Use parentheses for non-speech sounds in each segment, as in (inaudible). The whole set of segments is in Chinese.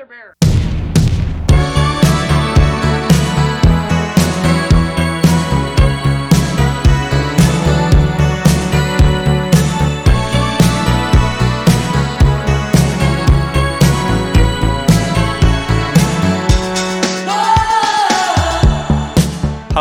Hello，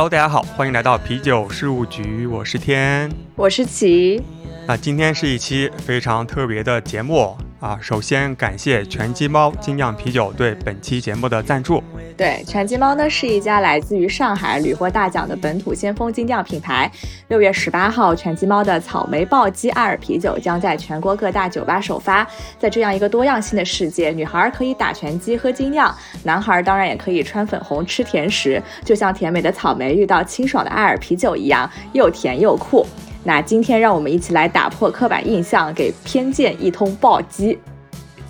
大家好，欢迎来到啤酒事务局，我是天，我是齐。那今天是一期非常特别的节目。啊，首先感谢全鸡猫精酿啤酒对本期节目的赞助。对，全鸡猫呢是一家来自于上海屡获大奖的本土先锋精酿品牌。六月十八号，全鸡猫的草莓暴击艾尔啤酒将在全国各大酒吧首发。在这样一个多样性的世界，女孩可以打拳击喝精酿，男孩当然也可以穿粉红吃甜食，就像甜美的草莓遇到清爽的艾尔啤酒一样，又甜又酷。那今天让我们一起来打破刻板印象，给偏见一通暴击。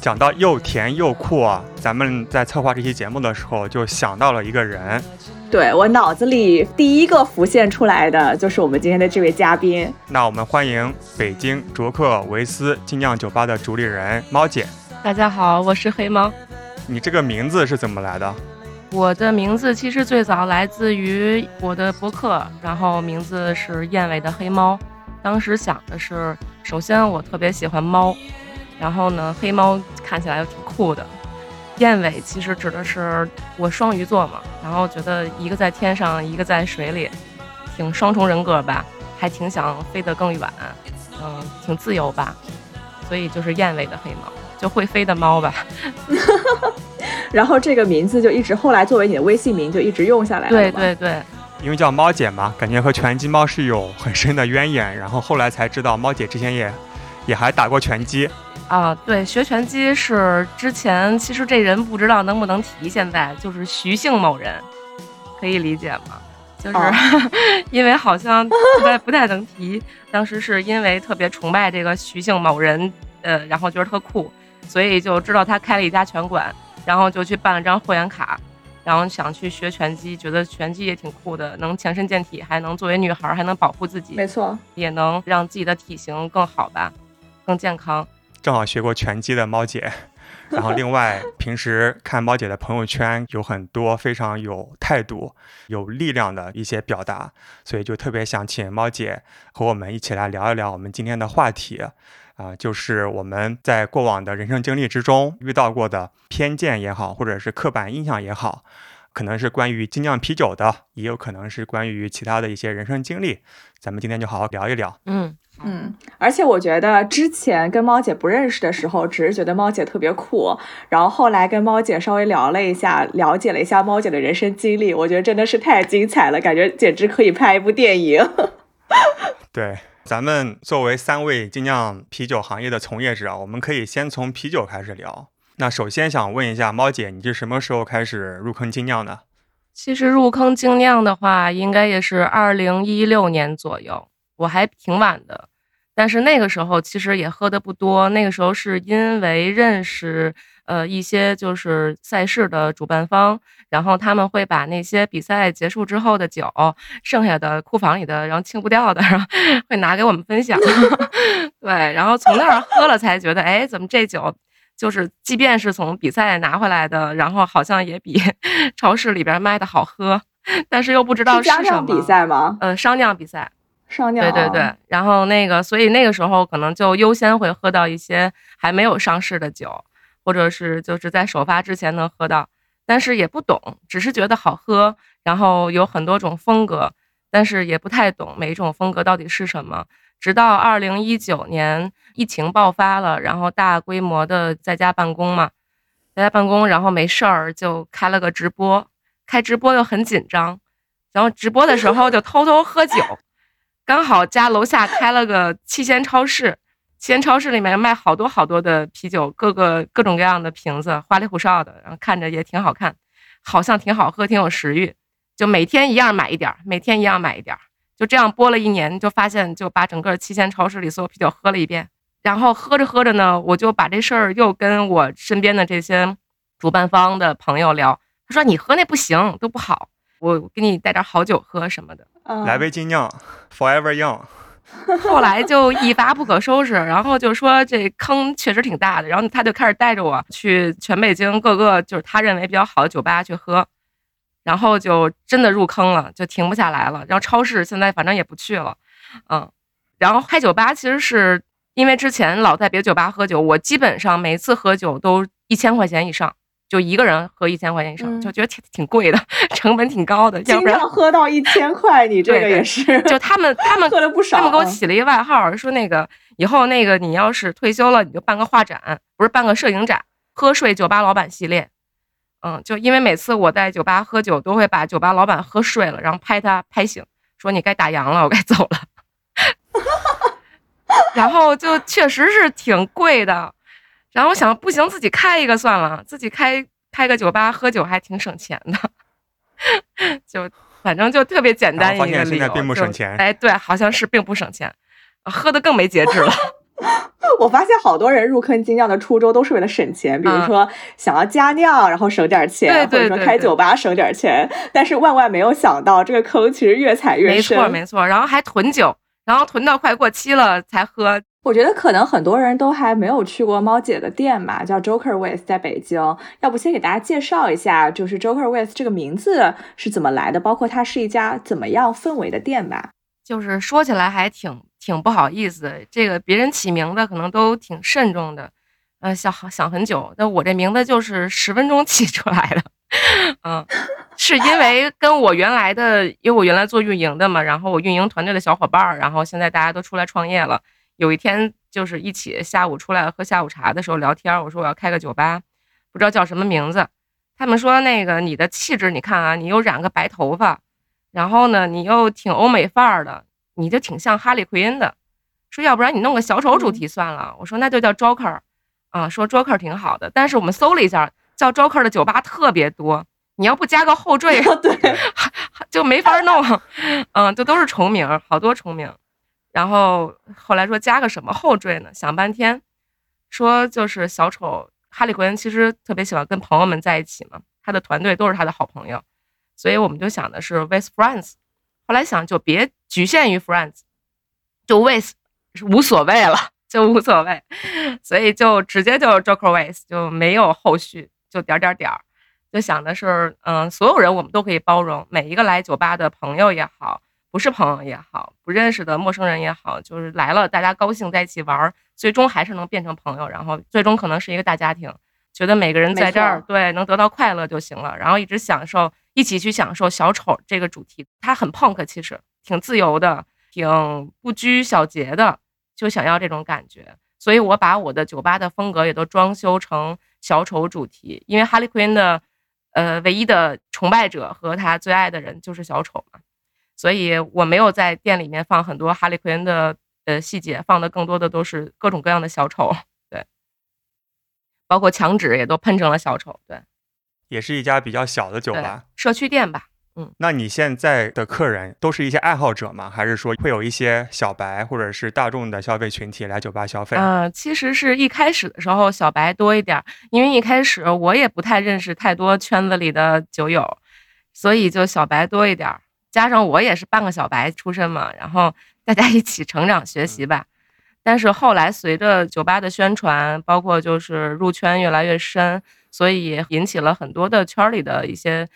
讲到又甜又酷啊，咱们在策划这期节目的时候就想到了一个人。对我脑子里第一个浮现出来的就是我们今天的这位嘉宾。那我们欢迎北京卓克维斯精酿酒吧的主理人猫姐。大家好，我是黑猫。你这个名字是怎么来的？我的名字其实最早来自于我的博客，然后名字是燕尾的黑猫。当时想的是，首先我特别喜欢猫，然后呢，黑猫看起来又挺酷的。燕尾其实指的是我双鱼座嘛，然后觉得一个在天上，一个在水里，挺双重人格吧，还挺想飞得更远，嗯，挺自由吧，所以就是燕尾的黑猫，就会飞的猫吧。(laughs) 然后这个名字就一直后来作为你的微信名就一直用下来了。对对对，因为叫猫姐嘛，感觉和拳击猫是有很深的渊源。然后后来才知道，猫姐之前也也还打过拳击。啊，对，学拳击是之前，其实这人不知道能不能提，现在就是徐姓某人，可以理解吗？就是 (laughs) 因为好像不太不太能提，当时是因为特别崇拜这个徐姓某人，呃，然后觉得特酷，所以就知道他开了一家拳馆。然后就去办了张会员卡，然后想去学拳击，觉得拳击也挺酷的，能强身健体，还能作为女孩还能保护自己，没错，也能让自己的体型更好吧，更健康。正好学过拳击的猫姐，然后另外 (laughs) 平时看猫姐的朋友圈有很多非常有态度、有力量的一些表达，所以就特别想请猫姐和我们一起来聊一聊我们今天的话题。啊，就是我们在过往的人生经历之中遇到过的偏见也好，或者是刻板印象也好，可能是关于精酿啤酒的，也有可能是关于其他的一些人生经历。咱们今天就好好聊一聊。嗯嗯，而且我觉得之前跟猫姐不认识的时候，只是觉得猫姐特别酷，然后后来跟猫姐稍微聊了一下，了解了一下猫姐的人生经历，我觉得真的是太精彩了，感觉简直可以拍一部电影。(laughs) 对。咱们作为三位精酿啤酒行业的从业者啊，我们可以先从啤酒开始聊。那首先想问一下猫姐，你是什么时候开始入坑精酿的？其实入坑精酿的话，应该也是二零一六年左右，我还挺晚的。但是那个时候其实也喝的不多，那个时候是因为认识。呃，一些就是赛事的主办方，然后他们会把那些比赛结束之后的酒，剩下的库房里的，然后清不掉的，然后会拿给我们分享。(laughs) 对，然后从那儿喝了才觉得，哎，怎么这酒就是，即便是从比赛拿回来的，然后好像也比 (laughs) 超市里边卖的好喝，但是又不知道是什么比赛吗？呃，商酿比赛，商酿。对对对，然后那个，所以那个时候可能就优先会喝到一些还没有上市的酒。或者是就是在首发之前能喝到，但是也不懂，只是觉得好喝，然后有很多种风格，但是也不太懂每一种风格到底是什么。直到二零一九年疫情爆发了，然后大规模的在家办公嘛，在家办公，然后没事儿就开了个直播，开直播又很紧张，然后直播的时候就偷偷喝酒，(laughs) 刚好家楼下开了个七鲜超市。西安超市里面卖好多好多的啤酒，各个各种各样的瓶子，花里胡哨的，然后看着也挺好看，好像挺好喝，挺有食欲，就每天一样买一点儿，每天一样买一点儿，就这样播了一年，就发现就把整个七鲜超市里所有啤酒喝了一遍。然后喝着喝着呢，我就把这事儿又跟我身边的这些主办方的朋友聊，他说你喝那不行，都不好，我给你带点好酒喝什么的。来杯精酿，Forever Young。(laughs) 后来就一发不可收拾，然后就说这坑确实挺大的，然后他就开始带着我去全北京各个就是他认为比较好的酒吧去喝，然后就真的入坑了，就停不下来了。然后超市现在反正也不去了，嗯，然后开酒吧其实是因为之前老在别的酒吧喝酒，我基本上每次喝酒都一千块钱以上。就一个人喝一千块钱以上，就觉得挺挺贵的，成本挺高的。经常喝到一千块，你这个也是。就他们，他们 (laughs) 喝了不少。他们给我起了一个外号，说那个以后那个你要是退休了，你就办个画展，不是办个摄影展，喝睡酒吧老板系列。嗯，就因为每次我在酒吧喝酒，都会把酒吧老板喝睡了，然后拍他拍醒，说你该打烊了，我该走了。(laughs) 然后就确实是挺贵的。然后我想，不行，自己开一个算了，自己开开个酒吧喝酒还挺省钱的，(laughs) 就反正就特别简单一个理由。现在并不省钱。哎，对，好像是并不省钱，喝的更没节制了。(laughs) 我发现好多人入坑精酿的初衷都是为了省钱，比如说想要加酿，然后省点钱，或者说开酒吧省点钱。但是万万没有想到，这个坑其实越踩越深。没错，没错。然后还囤酒，然后囤到快过期了才喝。我觉得可能很多人都还没有去过猫姐的店嘛，叫 Joker With，在北京。要不先给大家介绍一下，就是 Joker With 这个名字是怎么来的，包括它是一家怎么样氛围的店吧。就是说起来还挺挺不好意思，这个别人起名字可能都挺慎重的，呃，想想很久。那我这名字就是十分钟起出来的，嗯，是因为跟我原来的，因为我原来做运营的嘛，然后我运营团队的小伙伴儿，然后现在大家都出来创业了。有一天，就是一起下午出来喝下午茶的时候聊天，我说我要开个酒吧，不知道叫什么名字。他们说那个你的气质，你看啊，你又染个白头发，然后呢，你又挺欧美范儿的，你就挺像哈利奎因的。说要不然你弄个小丑主题算了。我说那就叫 Joker，啊，说 Joker 挺好的。但是我们搜了一下，叫 Joker 的酒吧特别多，你要不加个后缀，对，(laughs) 就没法弄。(laughs) 嗯，就都是重名，好多重名。然后后来说加个什么后缀呢？想半天，说就是小丑哈利奎恩，其实特别喜欢跟朋友们在一起嘛，他的团队都是他的好朋友，所以我们就想的是 with friends。后来想就别局限于 friends，就 with 无所谓了，就无所谓，所以就直接就 Joker with，就没有后续，就点点点儿，就想的是，嗯，所有人我们都可以包容，每一个来酒吧的朋友也好。不是朋友也好，不认识的陌生人也好，就是来了，大家高兴在一起玩，最终还是能变成朋友，然后最终可能是一个大家庭。觉得每个人在这儿对能得到快乐就行了，然后一直享受，一起去享受小丑这个主题。它很 punk，其实挺自由的，挺不拘小节的，就想要这种感觉。所以我把我的酒吧的风格也都装修成小丑主题，因为哈利奎因的呃唯一的崇拜者和他最爱的人就是小丑嘛。所以我没有在店里面放很多哈利奎恩的呃细节，放的更多的都是各种各样的小丑，对，包括墙纸也都喷成了小丑，对，也是一家比较小的酒吧，社区店吧，嗯。那你现在的客人都是一些爱好者吗？还是说会有一些小白或者是大众的消费群体来酒吧消费？嗯，其实是一开始的时候小白多一点，因为一开始我也不太认识太多圈子里的酒友，所以就小白多一点。加上我也是半个小白出身嘛，然后 (laughs) 大家一起成长学习吧。但是后来随着酒吧的宣传，包括就是入圈越来越深，所以引起了很多的圈里的一些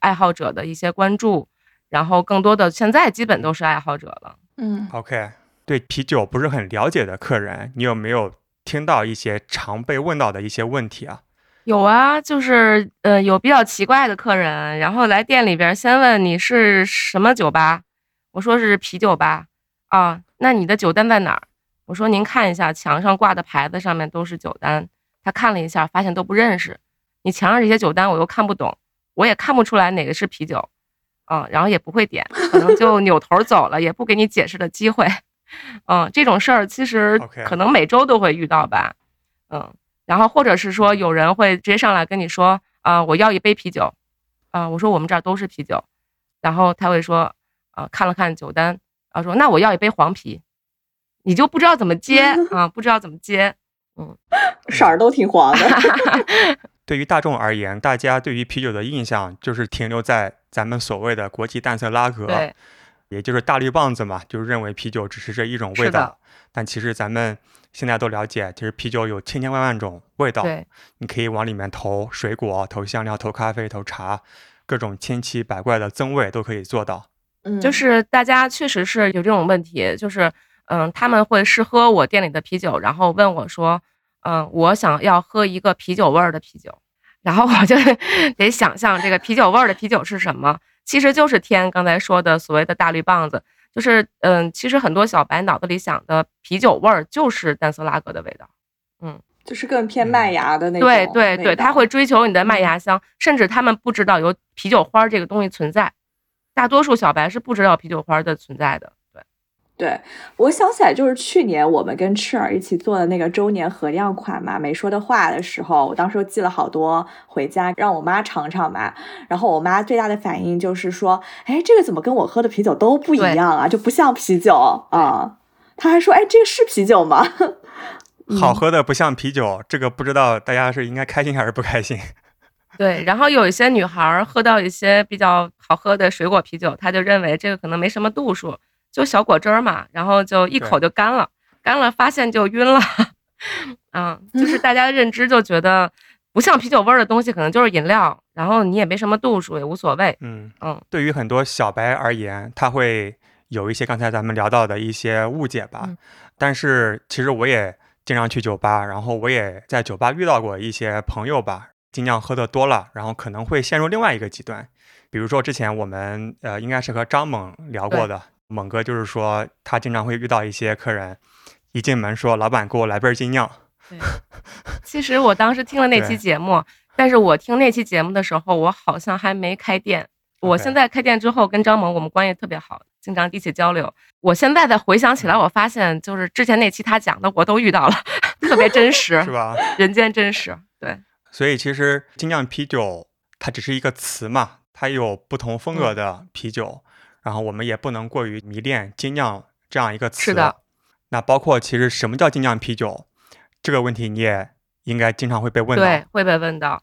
爱好者的一些关注。然后更多的现在基本都是爱好者了。嗯，OK，对啤酒不是很了解的客人，你有没有听到一些常被问到的一些问题啊？有啊，就是呃，有比较奇怪的客人，然后来店里边先问你是什么酒吧，我说是啤酒吧，啊，那你的酒单在哪儿？我说您看一下墙上挂的牌子上面都是酒单，他看了一下，发现都不认识，你墙上这些酒单我又看不懂，我也看不出来哪个是啤酒，嗯，然后也不会点，可能就扭头走了，也不给你解释的机会，(laughs) 嗯，这种事儿其实可能每周都会遇到吧，嗯。然后或者是说有人会直接上来跟你说啊，我要一杯啤酒，啊，我说我们这儿都是啤酒，然后他会说啊，看了看酒单，啊，说那我要一杯黄啤，你就不知道怎么接 (laughs) 啊，不知道怎么接，嗯，色儿都挺黄的。(laughs) 对于大众而言，大家对于啤酒的印象就是停留在咱们所谓的国际淡色拉格。也就是大绿棒子嘛，就是认为啤酒只是这一种味道。但其实咱们现在都了解，其实啤酒有千千万万种味道，对，你可以往里面投水果、投香料、投咖啡、投茶，各种千奇百怪的增味都可以做到。嗯，就是大家确实是有这种问题，就是嗯，他们会试喝我店里的啤酒，然后问我说，嗯，我想要喝一个啤酒味儿的啤酒，然后我就得想象这个啤酒味儿的啤酒是什么，其实就是天刚才说的所谓的大绿棒子，就是嗯，其实很多小白脑子里想的啤酒味儿就是淡色拉格的味道。嗯就是更偏麦芽的那种对对对，他会追求你的麦芽香，甚至他们不知道有啤酒花这个东西存在。大多数小白是不知道啤酒花的存在的。对，我想起来，就是去年我们跟赤耳一起做的那个周年合量款嘛，没说的话的时候，我当时就寄了好多回家让我妈尝尝嘛。然后我妈最大的反应就是说：“哎，这个怎么跟我喝的啤酒都不一样啊？就不像啤酒啊。”她还说：“哎，这个是啤酒吗？” (laughs) 好喝的不像啤酒，这个不知道大家是应该开心还是不开心？(laughs) 对，然后有一些女孩儿喝到一些比较好喝的水果啤酒，她就认为这个可能没什么度数，就小果汁儿嘛，然后就一口就干了，干了发现就晕了。(laughs) 嗯，就是大家的认知就觉得不像啤酒味儿的东西可能就是饮料，然后你也没什么度数，也无所谓。嗯嗯，对于很多小白而言，他会有一些刚才咱们聊到的一些误解吧。嗯但是其实我也经常去酒吧，然后我也在酒吧遇到过一些朋友吧，尽量喝的多了，然后可能会陷入另外一个极端。比如说之前我们呃应该是和张猛聊过的，猛哥就是说他经常会遇到一些客人一进门说老板给我来杯精酿，其实我当时听了那期节目，但是我听那期节目的时候，我好像还没开店。我现在开店之后，跟张萌我们关系特别好，经常一起交流。我现在再回想起来，我发现就是之前那期他讲的，我都遇到了，(laughs) 特别真实 (laughs) 是，吧？人间真实。对，所以其实精酿啤酒它只是一个词嘛，它有不同风嗯格的啤酒，然后我们也不能过于迷恋精酿这样一个词。是的。那包括其实什么叫精酿啤酒这个问题，你也应该经常会被问到。对，会被问到。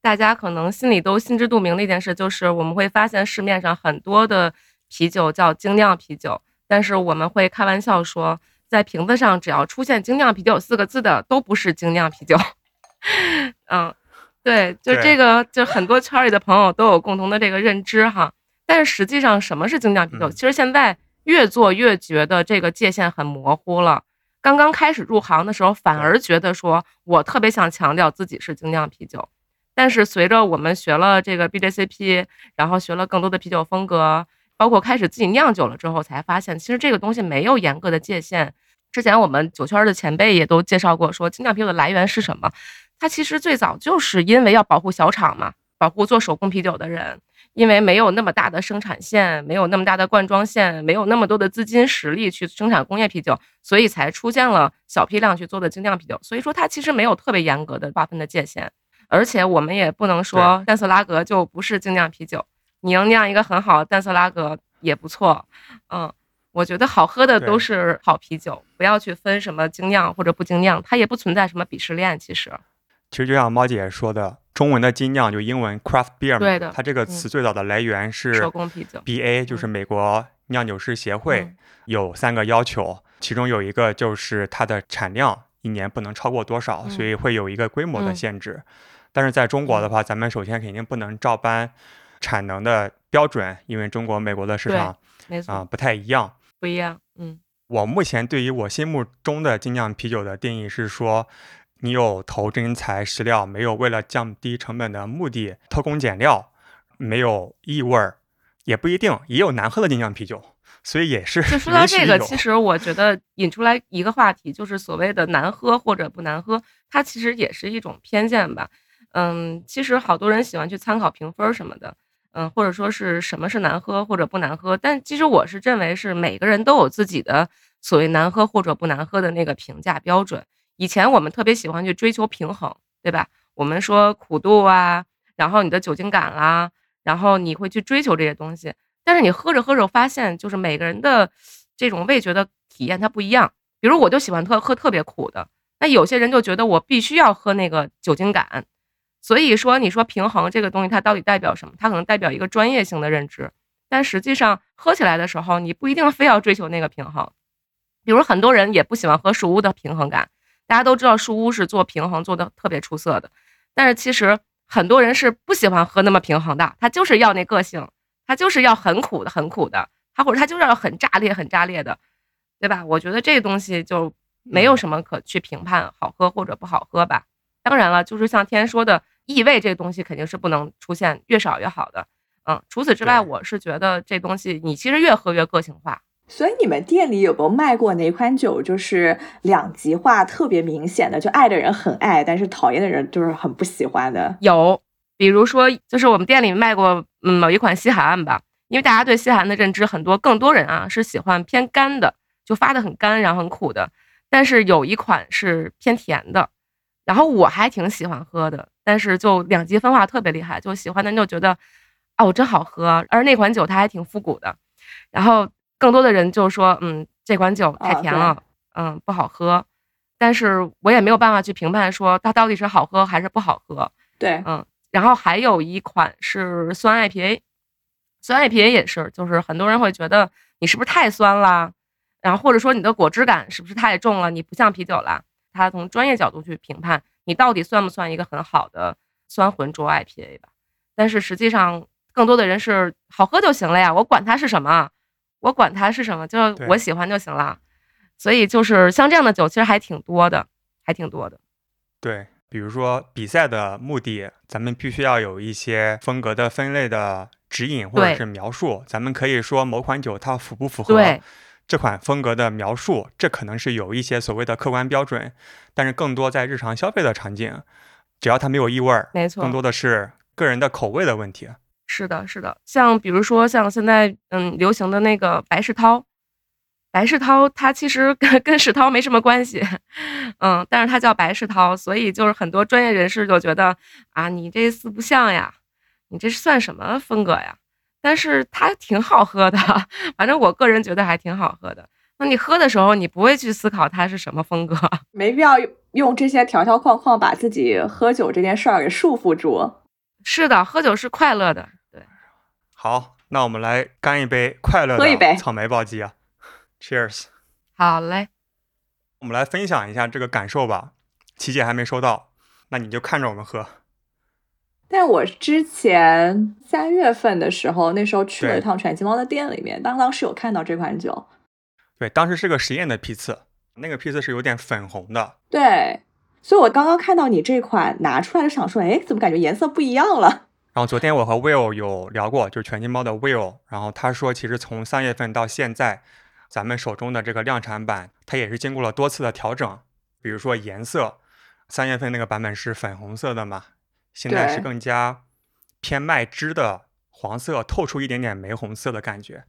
大家可能心里都心知肚明的一件事，就是我们会发现市面上很多的啤酒叫精酿啤酒，但是我们会开玩笑说，在瓶子上只要出现“精酿啤酒”四个字的都不是精酿啤酒。(laughs) 嗯，对，就这个，就很多圈里的朋友都有共同的这个认知哈。但是实际上，什么是精酿啤酒？嗯其实现在越做越觉得这个界限很模糊了。刚刚开始入行的时候，反而觉得说我特别想强调自己是精酿啤酒。但是随着我们学了这个 BJCP，然后学了更多的啤酒风格，包括开始自己酿酒了之后，才发现其实这个东西没有严格的界限。之前我们酒圈的前辈也都介绍过，说精酿啤酒的来源是什么？它其实最早就是因为要保护小厂嘛，保护做手工啤酒的人，因为没有那么大的生产线，没有那么大的灌装线，没有那么多的资金实力去生产工业啤酒，所以才出现了小批量去做的精酿啤酒。所以说它其实没有特别严格的划分的界限，而且我们也不能说淡色拉格就不是精酿啤酒，你能酿一个很好的淡色拉格也不错，嗯。我觉得好喝的都是好啤酒，不要去分什么精酿或者不精酿，它也不存在什么鄙视链。其实，其实就像猫姐说的，中文的精酿就英文 craft beer 嘛，对的它这个词最早的来源是手工啤酒。BA，就是美国酿酒师协会嗯。有三个要求，其中有一个就是它的产量一年不能超过多少，嗯。所以会有一个规模的嗯限制。但是在中国的话，咱们首先肯定不能照搬产能的标准，因为中国、美国的市场啊、不太一样。不一样。嗯，我目前对于我心目中的精酿啤酒的定义是说，你有投真材实料，没有为了降低成本的目的偷工减料，没有异味儿，也不一定，也有难喝的精酿啤酒，所以也是就说 (laughs) 到这个，其实我觉得引出来一个话题，就是所谓的难喝或者不难喝，它其实也是一种偏见吧。嗯，其实好多人喜欢去参考评分什么的，嗯，或者说是什么是难喝或者不难喝，但其实我是认为是每个人都有自己的所谓难喝或者不难喝的那个评价标准。以前我们特别喜欢去追求平衡，对吧？我们说苦度啊，然后你的酒精感啦、然后你会去追求这些东西。但是你喝着喝着发现，就是每个人的这种味觉的体验它不一样。比如我就喜欢特喝特别苦的，那有些人就觉得我必须要喝那个酒精感。所以说，你说平衡这个东西它到底代表什么？它可能代表一个专业性的认知。但实际上喝起来的时候，你不一定非要追求那个平衡。比如很多人也不喜欢喝树屋的平衡感，大家都知道树屋是做平衡做的特别出色的，但是其实很多人是不喜欢喝那么平衡的，他就是要那个性，他就是要很苦的很苦的，他或者他就是要很炸裂很炸裂的，对吧？我觉得这个东西就没有什么可去评判好喝或者不好喝吧。当然了，就是像天说的，异味这个东西肯定是不能出现，越少越好的。嗯，除此之外，我是觉得这东西你其实越喝越个性化。所以你们店里有没有卖过哪款酒，就是两极化特别明显的，就爱的人很爱，但是讨厌的人就是很不喜欢的？有，比如说就是我们店里卖过嗯某一款西海岸吧，因为大家对西海岸的认知很多，更多人啊是喜欢偏干的，就发的很干，然后很苦的。但是有一款是偏甜的，然后我还挺喜欢喝的，但是就两极分化特别厉害，就喜欢的人就觉得哦真好喝，而那款酒它还挺复古的，然后。更多的人就说，嗯，这款酒太甜了，嗯，不好喝。但是我也没有办法去评判说它到底是好喝还是不好喝。对，嗯。然后还有一款是酸 IPA，酸 IPA 也是，就是很多人会觉得你是不是太酸啦，然后或者说你的果汁感是不是太重了，你不像啤酒了。他从专业角度去评判你到底算不算一个很好的酸浑浊 IPA 吧。但是实际上，更多的人是好喝就行了呀，我管它是什么。我管它是什么，就我喜欢就行了，所以就是像这样的酒其实还挺多的，还挺多的。对，比如说比赛的目的，咱们必须要有一些风格的分类的指引或者是描述。咱们可以说某款酒它符不符合这款风格的描述，这可能是有一些所谓的客观标准。但是更多在日常消费的场景，只要它没有异味儿，没错，更多的是个人的口味的问题。是的，是的，像比如说像现在嗯流行的那个白世涛，白世涛他其实跟跟世涛没什么关系，嗯，但是他叫白世涛，所以就是很多专业人士就觉得啊，你这四不像呀，你这算什么风格呀？但是它挺好喝的，反正我个人觉得还挺好喝的。那你喝的时候，你不会去思考它是什么风格，(laughs) 没必要用这些条条框框把自己喝酒这件事儿给束缚住。是的，喝酒是快乐的。好，那我们来干一杯快乐的草莓暴击啊！Cheers！好嘞，我们来分享一下这个感受吧。琪姐还没收到，那你就看着我们喝。但我之前三月份的时候，那时候去了一趟全鸡猫的店里面，当当时有看到这款酒。对，当时是个实验的批次，那个批次是有点粉红的。对，所以我刚刚看到你这款拿出来就想说，哎，怎么感觉颜色不一样了？然后昨天我和 Will 有聊过，就是全金猫的 Will，然后他说，其实从三月份到现在，咱们手中的这个量产版，它也是经过了多次的调整。比如说颜色，三月份那个版本是粉红色的嘛，现在是更加偏麦汁的黄色，透出一点点玫红色的感觉。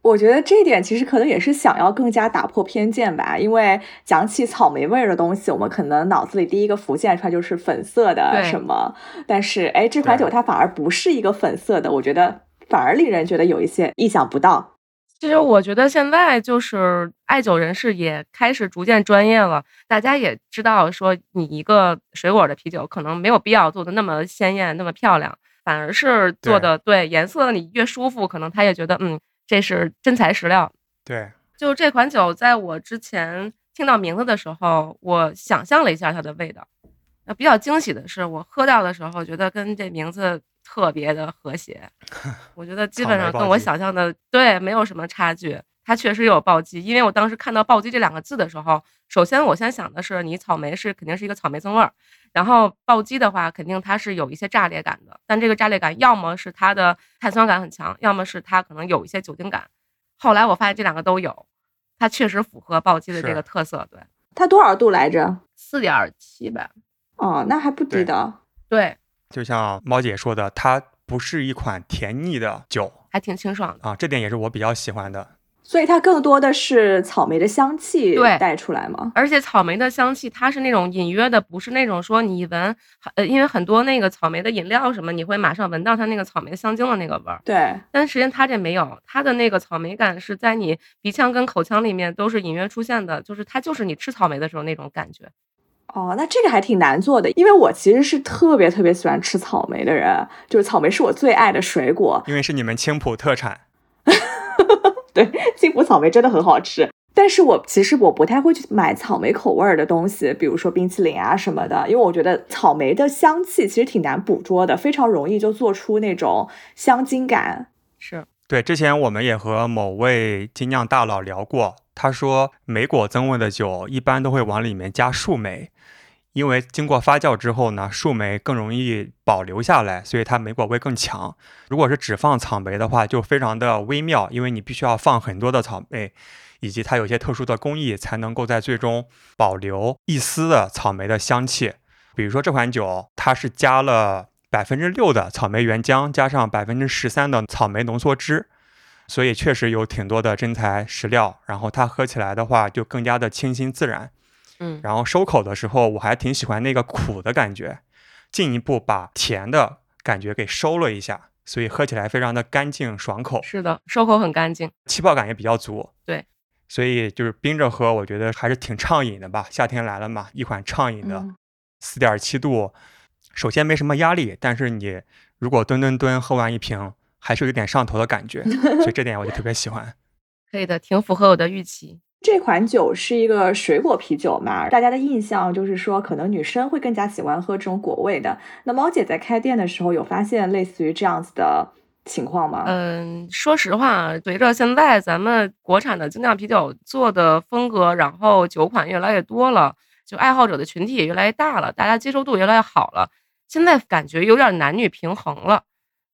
我觉得这点其实可能也是想要更加打破偏见吧，因为讲起草莓味儿的东西，我们可能脑子里第一个浮现出来就是粉色的什么，但是哎，这款酒它反而不是一个粉色的，我觉得反而令人觉得有一些意想不到。其实我觉得现在就是爱酒人士也开始逐渐专业了，大家也知道说你一个水果的啤酒可能没有必要做的那么鲜艳那么漂亮，反而是做的对颜色你越舒服，可能他也觉得嗯。这是真材实料，对，就这款酒，在我之前听到名字的时候，我想象了一下它的味道。那比较惊喜的是，我喝到的时候，觉得跟这名字特别的和谐。(laughs) 我觉得基本上跟我想象的对没有什么差距。它确实有暴击，因为我当时看到暴击这两个字的时候，首先我先想的是，你草莓是肯定是一个草莓增味儿，然后暴击的话，肯定它是有一些炸裂感的，但这个炸裂感要么是它的碳酸感很强，要么是它可能有一些酒精感。后来我发现这两个都有，它确实符合暴击的这个特色。对，它多少度来着？四点七吧。哦，那还不低的。对，就像猫姐说的，它不是一款甜腻的酒，还挺清爽的啊，这点也是我比较喜欢的。所以它更多的是草莓的香气带出来吗？而且草莓的香气它是那种隐约的，不是那种说你一闻，呃，因为很多那个草莓的饮料什么，你会马上闻到它那个草莓香精的那个味儿。对，但实际上它这没有，它的那个草莓感是在你鼻腔跟口腔里面都是隐约出现的，就是它就是你吃草莓的时候那种感觉。哦，那这个还挺难做的，因为我其实是特别特别喜欢吃草莓的人，就是草莓是我最爱的水果。因为是你们青浦特产。(laughs) 对，幸福草莓真的很好吃。但是我其实我不太会去买草莓口味儿的东西，比如说冰淇淋啊什么的，因为我觉得草莓的香气其实挺难捕捉的，非常容易就做出那种香精感。是对，之前我们也和某位精酿大佬聊过，他说莓果增味的酒一般都会往里面加树莓，因为经过发酵之后呢，树莓更容易保留下来，所以它莓果味更强。如果是只放草莓的话，就非常的微妙，因为你必须要放很多的草莓。以及它有些特殊的工艺，才能够在最终保留一丝的草莓的香气。比如说这款酒，它是加了百分之六的草莓原浆，加上百分之十三的草莓浓缩汁，所以确实有挺多的真材实料。然后它喝起来的话，就更加的清新自然。嗯，然后收口的时候，我还挺喜欢那个苦的感觉，进一步把甜的感觉给收了一下，所以喝起来非常的干净爽口。是的，收口很干净，气泡感也比较足。对。所以就是冰着喝，我觉得还是挺畅饮的吧。夏天来了嘛，一款畅饮的四点七度，首先没什么压力，但是你如果吨吨吨喝完一瓶，还是有点上头的感觉。所以这点我就特别喜欢。(laughs) 可以的，挺符合我的预期。这款酒是一个水果啤酒嘛，大家的印象就是说，可能女生会更加喜欢喝这种果味的。那猫姐在开店的时候有发现类似于这样子的。情况吗？嗯，说实话，随着现在咱们国产的精酿啤酒做的风格，然后酒款越来越多了，就爱好者的群体也越来越大了，大家接受度越来越好了。现在感觉有点男女平衡了。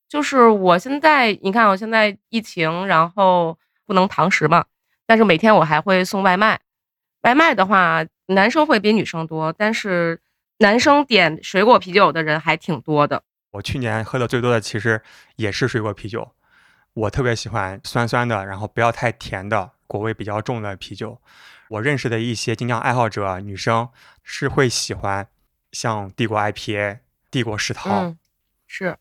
就是我现在，你看我现在疫情，然后不能堂食嘛，但是每天我还会送外卖。外卖的话，男生会比女生多，但是男生点水果啤酒的人还挺多的。我去年喝的最多的其实也是水果啤酒，我特别喜欢酸酸的，然后不要太甜的果味比较重的啤酒。我认识的一些精酿爱好者女生是会喜欢像帝国 IPA、帝国石涛，是。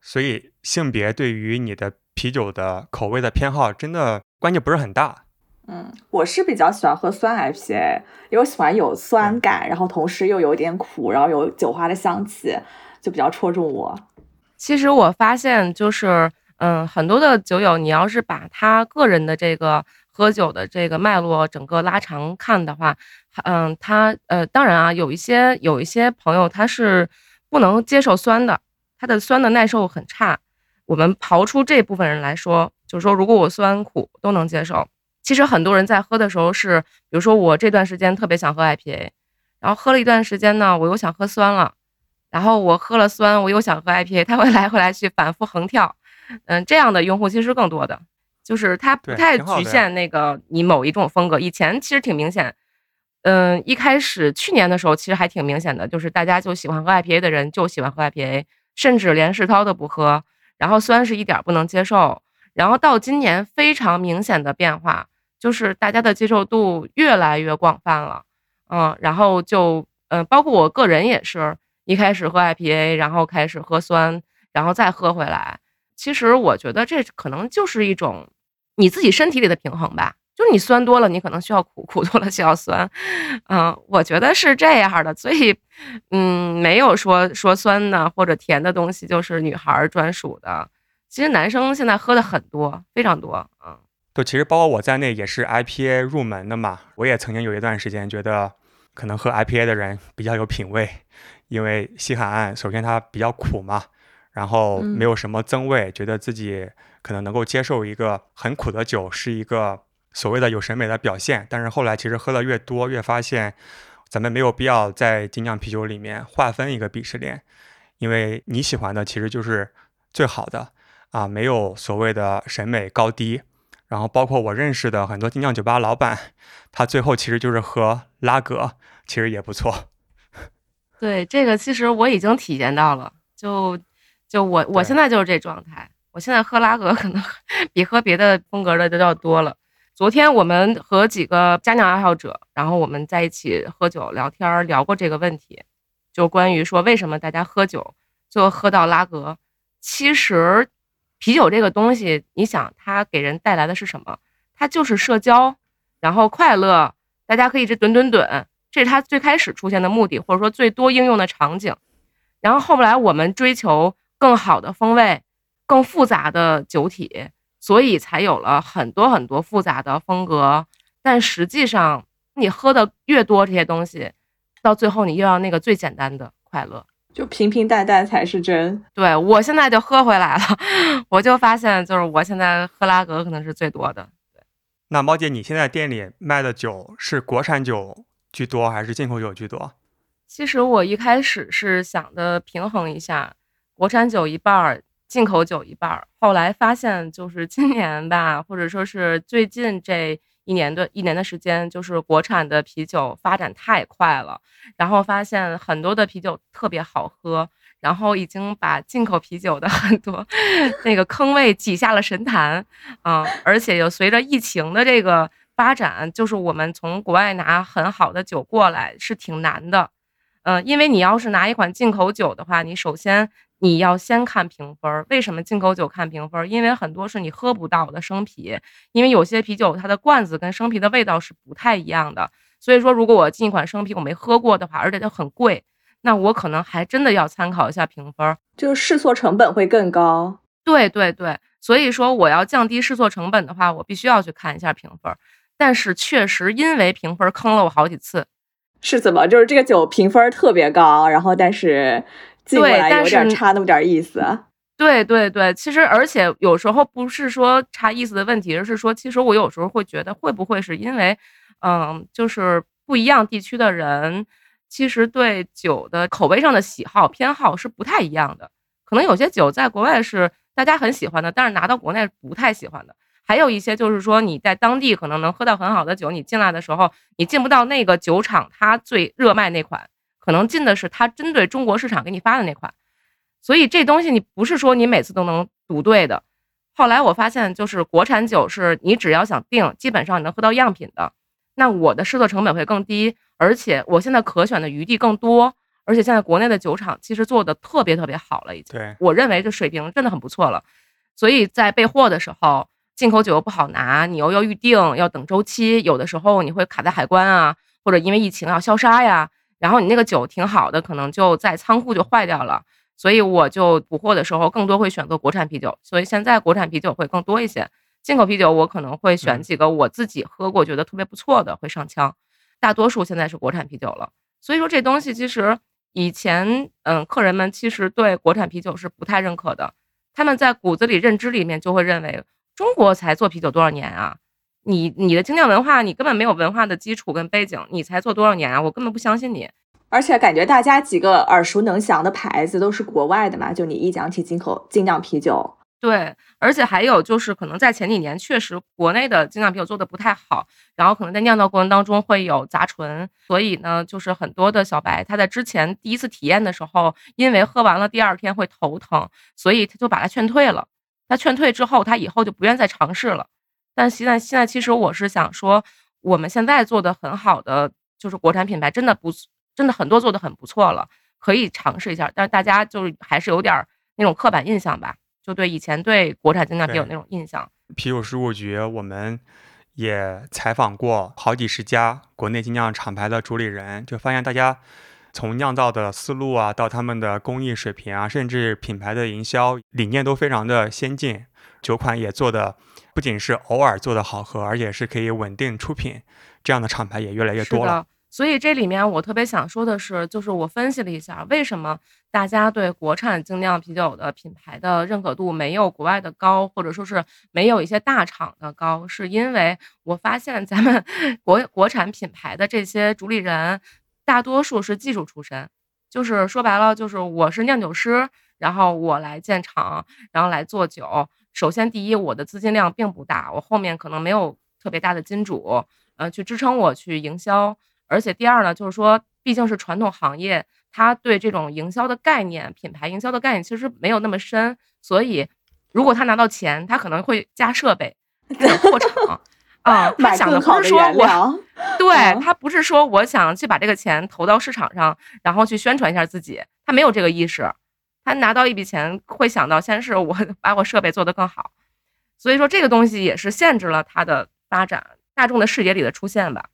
所以性别对于你的啤酒的口味的偏好真的关键不是很大。嗯，我是比较喜欢喝酸 IPA，因为我喜欢有酸感，然后同时又有点苦，然后有酒花的香气。就比较戳中我。其实我发现，就是嗯，很多的酒友，你要是把他个人的这个喝酒的这个脉络整个拉长看的话，嗯，他呃，当然啊，有一些有一些朋友他是不能接受酸的，他的酸的耐受很差。我们刨出这部分人来说，就是说，如果我酸苦都能接受，其实很多人在喝的时候是，比如说我这段时间特别想喝 IPA，然后喝了一段时间呢，我又想喝酸了。然后我喝了酸，我又想喝 IPA，他会 (laughs) 来回来去反复横跳，嗯，这样的用户其实更多的，就是他不太局限那个你某一种风格。以前其实挺明显，嗯，一开始去年的时候其实还挺明显的，就是大家就喜欢喝 IPA 的人就喜欢喝 IPA，甚至连世涛都不喝，然后酸是一点不能接受。然后到今年非常明显的变化，就是大家的接受度越来越广泛了，嗯，然后就嗯，包括我个人也是。一开始喝 IPA，然后开始喝酸，然后再喝回来。其实我觉得这可能就是一种你自己身体里的平衡吧。就是你酸多了，你可能需要苦；苦多了需要酸。嗯，我觉得是这样的。所以，嗯，没有说说酸的或者甜的东西就是女孩专属的。其实男生现在喝的很多，非常多。嗯，对，其实包括我在内也是 IPA 入门的嘛。我也曾经有一段时间觉得，可能喝 IPA 的人比较有品味。因为西海岸首先它比较苦嘛，然后没有什么增味，觉得自己可能能够接受一个很苦的酒，是一个所谓的有审美的表现。但是后来其实喝的越多，越发现咱们没有必要在精酿啤酒里面划分一个鄙视链，因为你喜欢的其实就是最好的啊，没有所谓的审美高低。然后包括我认识的很多精酿酒吧老板，他最后其实就是喝拉格，其实也不错。(laughs) 对这个，其实我已经体验到了，就就我我现在就是这状态。我现在喝拉格可能 (laughs) 比喝别的风格的都要多了。昨天我们和几个家酿爱好者，然后我们在一起喝酒聊天，聊过这个问题，就关于说为什么大家喝酒最后喝到拉格。其实啤酒这个东西，你想它给人带来的是什么？它就是社交，然后快乐，大家可以一直吨吨吨。这是它最开始出现的目的，或者说最多应用的场景。然后后来我们追求更好的风味、更复杂的酒体，所以才有了很多很多复杂的风格。但实际上，你喝的越多这些东西，到最后你又要那个最简单的快乐，就平平淡淡才是真。对我现在就喝回来了，(laughs) 我就发现就是我现在喝拉格可能是最多的。那猫姐，你现在店里卖的酒是国产酒居多还是进口酒居多？其实我一开始是想的平衡一下，国产酒一半儿，进口酒一半儿。后来发现就是今年吧，或者说是最近这一年的一年的时间，就是国产的啤酒发展太快了，然后发现很多的啤酒特别好喝。然后已经把进口啤酒的 (laughs) 很多那个坑位挤下了神坛，啊，而且又随着疫情的这个发展，就是我们从国外拿很好的酒过来是挺难的，嗯，因为你要是拿一款进口酒的话，你首先你要先看评分。为什么进口酒看评分？因为很多是你喝不到的生啤，因为有些啤酒它的罐子跟生啤的味道是不太一样的。所以说，如果我进一款生啤我没喝过的话，而且它很贵。那我可能还真的要参考一下评分，就是试错成本会更高。对对对，所以说我要降低试错成本的话，我必须要去看一下评分。但是确实因为评分坑了我好几次。是怎么？就是这个酒评分特别高，然后但是进过来有点差那么点意思。对对对，其实而且有时候不是说差意思的问题，而是说其实我有时候会觉得会不会是因为，嗯，就是不一样地区的人。其实对酒的口味上的喜好偏好是不太一样的，可能有些酒在国外是大家很喜欢的，但是拿到国内不太喜欢的。还有一些就是说你在当地可能能喝到很好的酒，你进来的时候你进不到那个酒厂它最热卖那款，可能进的是它针对中国市场给你发的那款。所以这东西你不是说你每次都能赌对的。后来我发现就是国产酒是你只要想定，基本上你能喝到样品的。那我的试错成本会更低，而且我现在可选的余地更多，而且现在国内的酒厂其实做的特别特别好了，已经。对，我认为这水平真的很不错了。所以在备货的时候，进口酒又不好拿，你又要预定，要等周期，有的时候你会卡在海关啊，或者因为疫情要消杀呀，然后你那个酒挺好的，可能就在仓库就坏掉了。所以我就补货的时候更多会选择国产啤酒，所以现在国产啤酒会更多一些。进口啤酒我可能会选几个我自己喝过觉得特别不错的会上枪，大多数现在是国产啤酒了。所以说这东西其实以前嗯客人们其实对国产啤酒是不太认可的，他们在骨子里认知里面就会认为中国才做啤酒多少年啊？你你的精酿文化你根本没有文化的基础跟背景，你才做多少年啊？我根本不相信你。而且感觉大家几个耳熟能详的牌子都是国外的嘛，就你一讲起进口精酿啤酒。对，而且还有就是，可能在前几年确实国内的精酿啤酒做的不太好，然后可能在酿造过程当中会有杂醇，所以呢，就是很多的小白他在之前第一次体验的时候，因为喝完了第二天会头疼，所以他就把它劝退了。他劝退之后，他以后就不愿再尝试了。但现在现在其实我是想说，我们现在做的很好的就是国产品牌，真的不真的很多做的很不错了，可以尝试一下。但是大家就是还是有点那种刻板印象吧。就对以前对国产精酿啤酒那种印象，啤酒事务局我们也采访过好几十家国内精酿厂牌的主理人，就发现大家从酿造的思路啊，到他们的工艺水平啊，甚至品牌的营销理念都非常的先进，酒款也做的不仅是偶尔做的好喝，而且是可以稳定出品，这样的厂牌也越来越多了。所以这里面我特别想说的是，就是我分析了一下，为什么大家对国产精酿啤酒的品牌的认可度没有国外的高，或者说是没有一些大厂的高，是因为我发现咱们国 (laughs) 国产品牌的这些主理人，大多数是技术出身，就是说白了，就是我是酿酒师，然后我来建厂，然后来做酒。首先，第一，我的资金量并不大，我后面可能没有特别大的金主，呃，去支撑我去营销。而且第二呢，就是说，毕竟是传统行业，他对这种营销的概念、品牌营销的概念其实没有那么深，所以如果他拿到钱，他可能会加设备、(laughs) 扩厂啊。(laughs) 他想的不是说我，对他不是说我想去把这个钱投到市场上，然后去宣传一下自己，他没有这个意识。他拿到一笔钱会想到，先是我把我设备做得更好，所以说这个东西也是限制了他的发展、大众的视野里的出现吧。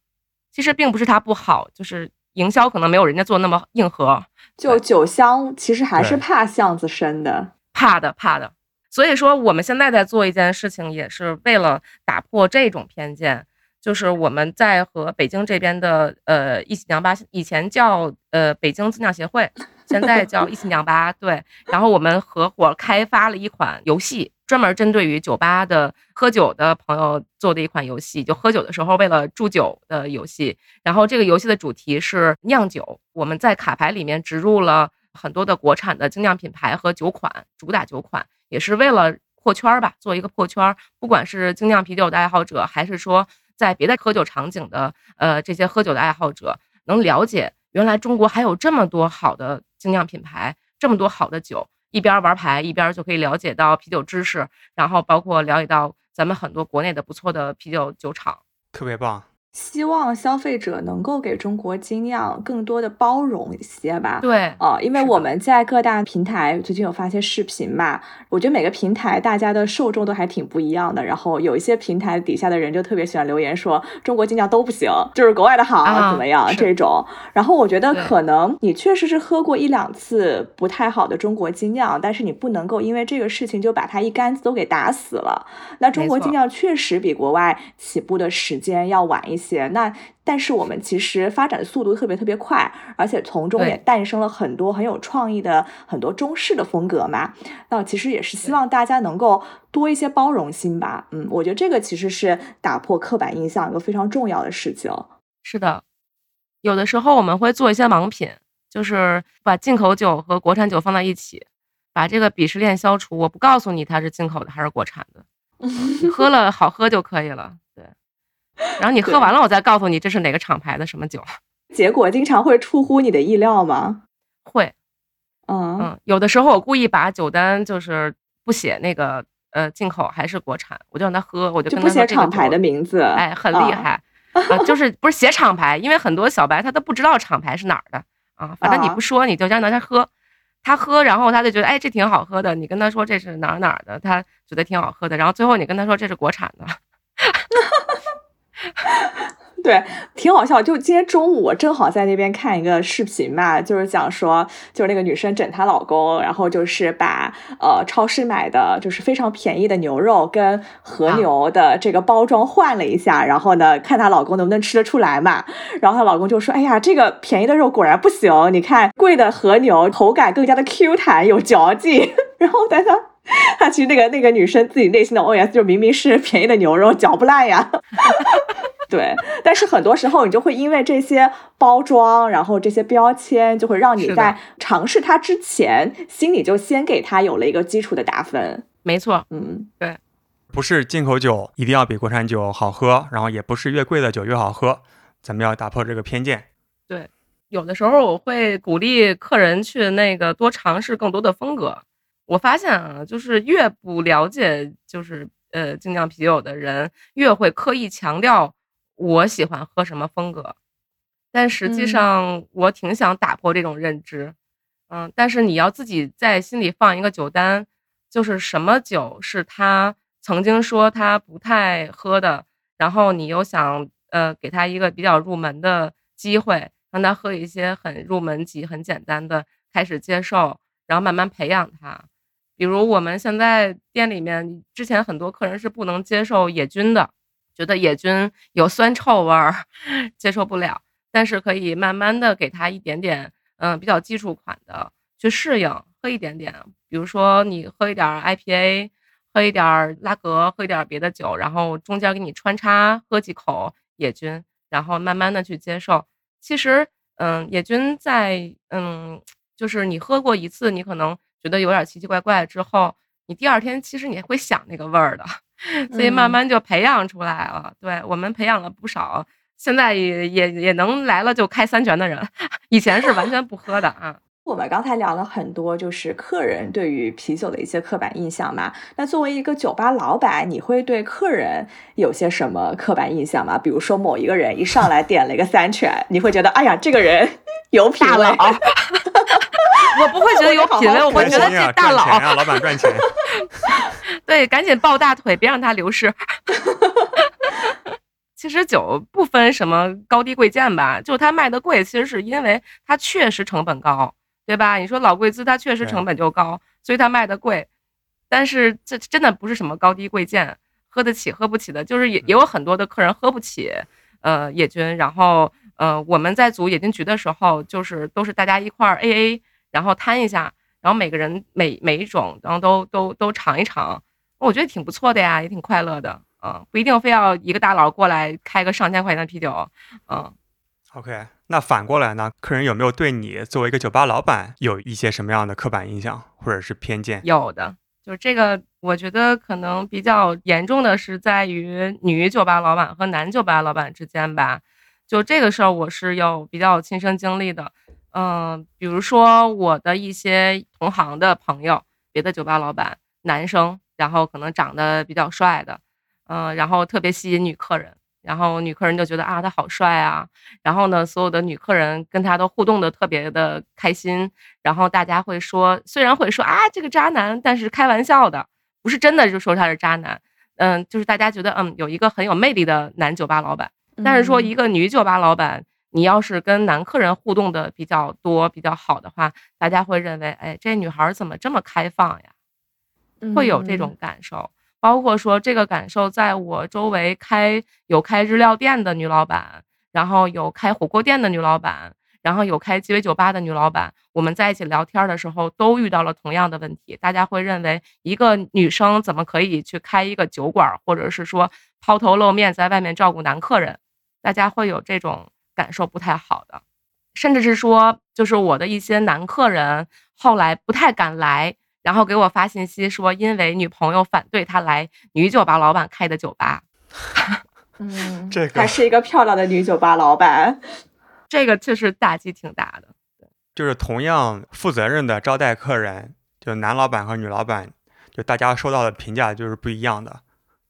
其实并不是他不好，就是营销可能没有人家做那么硬核。就酒香其实还是怕巷子深的，怕的怕的。所以说，我们现在在做一件事情，也是为了打破这种偏见。就是我们在和北京这边的呃一起酿吧，以前叫呃北京自酿协会，现在叫一起酿吧。对，然后我们合伙开发了一款游戏，专门针对于酒吧的喝酒的朋友做的一款游戏，就喝酒的时候为了祝酒的游戏。然后这个游戏的主题是酿酒，我们在卡牌里面植入了很多的国产的精酿品牌和酒款，主打酒款，也是为了破圈儿吧，做一个破圈儿。不管是精酿啤酒的爱好者，还是说。在别的喝酒场景的，呃，这些喝酒的爱好者能了解，原来中国还有这么多好的精酿品牌，这么多好的酒，一边玩牌一边就可以了解到啤酒知识，然后包括了解到咱们很多国内的不错的啤酒酒厂，特别棒。希望消费者能够给中国精酿更多的包容一些吧。对，呃，因为我们在各大平台最近有发些视频嘛，我觉得每个平台大家的受众都还挺不一样的。然后有一些平台底下的人就特别喜欢留言说中国精酿都不行，就是国外的好怎么样这种。然后我觉得可能你确实是喝过一两次不太好的中国精酿，但是你不能够因为这个事情就把它一竿子都给打死了。那中国精酿确实比国外起步的时间要晚一些。些那，但是我们其实发展的速度特别特别快，而且从中也诞生了很多很有创意的很多中式的风格嘛。那其实也是希望大家能够多一些包容心吧。嗯，我觉得这个其实是打破刻板印象一个非常重要的事情。是的，有的时候我们会做一些盲品，就是把进口酒和国产酒放在一起，把这个鄙视链消除。我不告诉你它是进口的还是国产的，(laughs) 喝了好喝就可以了。然后你喝完了，我再告诉你这是哪个厂牌的什么酒。(laughs) 结果经常会出乎你的意料吗？会，嗯嗯，有的时候我故意把酒单就是不写那个呃进口还是国产，我就让他喝，我就就不写厂牌的名字，哎，很厉害，啊就是不是写厂牌，因为很多小白他都不知道厂牌是哪儿的啊。反正你不说，你就让他喝，他喝，然后他就觉得哎这挺好喝的。你跟他说这是哪儿哪儿的，他觉得挺好喝的。然后最后你跟他说这是国产的。(laughs) (laughs) 对，挺好笑。就今天中午，我正好在那边看一个视频嘛，就是讲说，就是那个女生整她老公，然后就是把呃超市买的就是非常便宜的牛肉跟和牛的这个包装换了一下，然后呢，看她老公能不能吃得出来嘛。然后她老公就说：“哎呀，这个便宜的肉果然不行，你看贵的和牛口感更加的 Q 弹有嚼劲。” (laughs) 然后但她 (laughs) 她其实那个那个女生自己内心的 OS 就明明是便宜的牛肉嚼不烂呀。(laughs) 对，但是很多时候你就会因为这些包装，然后这些标签，就会让你在尝试它之前，心里就先给它有了一个基础的打分。没错，嗯，对，不是进口酒一定要比国产酒好喝，然后也不是越贵的酒越好喝，咱们要打破这个偏见。对，有的时候我会鼓励客人去那个多尝试更多的风格。我发现啊，就是越不了解就是呃精酿啤酒的人，越会刻意强调。我喜欢喝什么风格，但实际上我挺想打破这种认知，嗯，但是你要自己在心里放一个酒单，就是什么酒是他曾经说他不太喝的，然后你又想呃给他一个比较入门的机会，让他喝一些很入门级、很简单的，开始接受，然后慢慢培养他。比如我们现在店里面，之前很多客人是不能接受野菌的。觉得野菌有酸臭味儿，接受不了，但是可以慢慢的给他一点点，嗯，比较基础款的去适应，喝一点点，比如说你喝一点 IPA，喝一点拉格，喝一点别的酒，然后中间给你穿插喝几口野菌，然后慢慢的去接受。其实，嗯，野菌在，嗯，就是你喝过一次，你可能觉得有点奇奇怪怪之后，你第二天其实你会想那个味儿的。所以慢慢就培养出来了，对我们培养了不少，现在也也也能来了就开三全的人，以前是完全不喝的啊。(laughs) 我们刚才聊了很多，就是客人对于啤酒的一些刻板印象嘛。那作为一个酒吧老板，你会对客人有些什么刻板印象吗？比如说某一个人一上来点了一个三全，你会觉得哎呀，这个人 (laughs) 有品味。(laughs) 我不会觉得有品位，我会觉得这大佬啊，老板赚钱。对，赶紧抱大腿，别让他流失。(laughs) 其实酒不分什么高低贵贱吧，就它卖的贵，其实是因为它确实成本高，对吧？你说老贵兹，它确实成本就高，所以它卖的贵。但是这真的不是什么高低贵贱，喝得起喝不起的，就是也也有很多的客人喝不起，呃，野军。然后呃，我们在组野军局的时候，就是都是大家一块儿 A A，然后摊一下，然后每个人每每一种，然后都都都尝一尝，我觉得挺不错的呀，也挺快乐的。嗯，不一定非要一个大佬过来开个上千块钱的啤酒，嗯。OK，那反过来呢？客人有没有对你作为一个酒吧老板有一些什么样的刻板印象或者是偏见？有的，就是这个，我觉得可能比较严重的是在于女酒吧老板和男酒吧老板之间吧。就这个事儿，我是有比较亲身经历的。嗯，比如说我的一些同行的朋友，别的酒吧老板，男生，然后可能长得比较帅的。嗯，然后特别吸引女客人，然后女客人就觉得啊，他好帅啊。然后呢，所有的女客人跟他都互动的特别的开心。然后大家会说，虽然会说啊，这个渣男，但是开玩笑的，不是真的就说他是渣男。嗯，就是大家觉得嗯，有一个很有魅力的男酒吧老板。但是说一个女酒吧老板，你要是跟男客人互动的比较多、比较好的话，大家会认为，哎，这女孩怎么这么开放呀？会有这种感受。包括说这个感受，在我周围开有开日料店的女老板，然后有开火锅店的女老板，然后有开鸡尾酒吧的女老板，我们在一起聊天的时候，都遇到了同样的问题。大家会认为一个女生怎么可以去开一个酒馆，或者是说抛头露面在外面照顾男客人？大家会有这种感受不太好的，甚至是说，就是我的一些男客人后来不太敢来。然后给我发信息说，因为女朋友反对他来女酒吧老板开的酒吧。(laughs) 嗯，这个还是一个漂亮的女酒吧老板，这个确实打击挺大的。就是同样负责任的招待客人，就男老板和女老板，就大家收到的评价就是不一样的。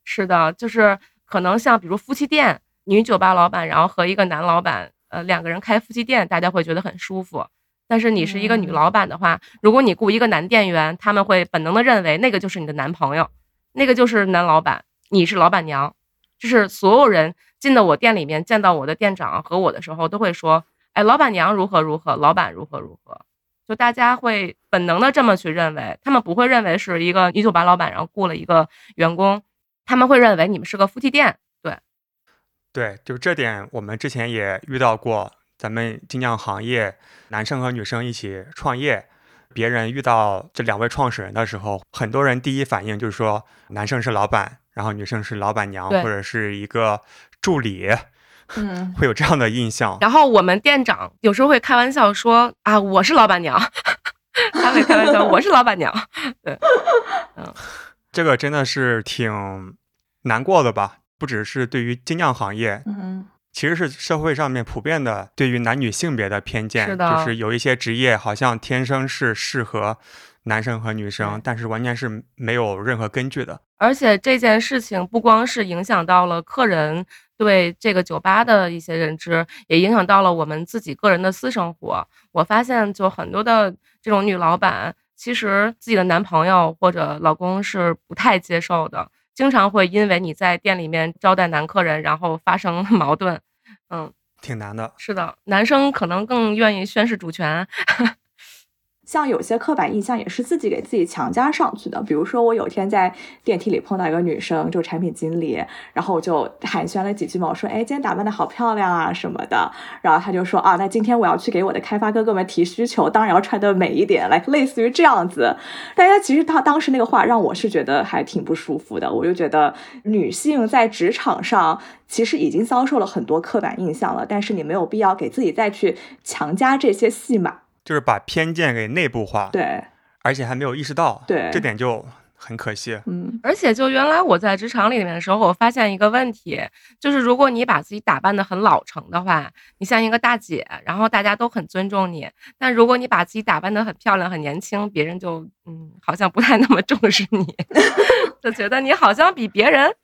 是的，就是可能像比如夫妻店，女酒吧老板然后和一个男老板，呃，两个人开夫妻店，大家会觉得很舒服。但是你是一个女老板的话，如果你雇一个男店员，他们会本能的认为那个就是你的男朋友，那个就是男老板，你是老板娘。就是所有人进到我店里面，见到我的店长和我的时候，都会说：“哎，老板娘如何如何，老板如何如何。”就大家会本能的这么去认为，他们不会认为是一个女酒吧老板，然后雇了一个员工，他们会认为你们是个夫妻店。对，对，就这点我们之前也遇到过。咱们精酿行业，男生和女生一起创业，别人遇到这两位创始人的时候，很多人第一反应就是说，男生是老板，然后女生是老板娘或者是一个助理，嗯，会有这样的印象。然后我们店长有时候会开玩笑说啊，我是老板娘，(laughs) 他会开玩笑，我是老板娘。对，嗯，这个真的是挺难过的吧？不只是对于精酿行业，嗯。其实是社会上面普遍的对于男女性别的偏见，是的，就是有一些职业好像天生是适合男生和女生，但是完全是没有任何根据的。而且这件事情不光是影响到了客人对这个酒吧的一些认知，也影响到了我们自己个人的私生活。我发现，就很多的这种女老板，其实自己的男朋友或者老公是不太接受的。经常会因为你在店里面招待男客人，然后发生 (laughs) 矛盾，嗯，挺难的。是的，男生可能更愿意宣示主权。像有些刻板印象也是自己给自己强加上去的，比如说我有天在电梯里碰到一个女生，就产品经理，然后我就寒暄了几句嘛，我说，哎，今天打扮的好漂亮啊什么的，然后他就说，啊，那今天我要去给我的开发哥哥们提需求，当然要穿的美一点，来类似于这样子。大家其实他当时那个话让我是觉得还挺不舒服的，我就觉得女性在职场上其实已经遭受了很多刻板印象了，但是你没有必要给自己再去强加这些戏码。就是把偏见给内部化，对，而且还没有意识到，对，这点就很可惜。嗯，而且就原来我在职场里面的时候，我发现一个问题，就是如果你把自己打扮的很老成的话，你像一个大姐，然后大家都很尊重你；但如果你把自己打扮的很漂亮、很年轻，别人就嗯，好像不太那么重视你，(laughs) 就觉得你好像比别人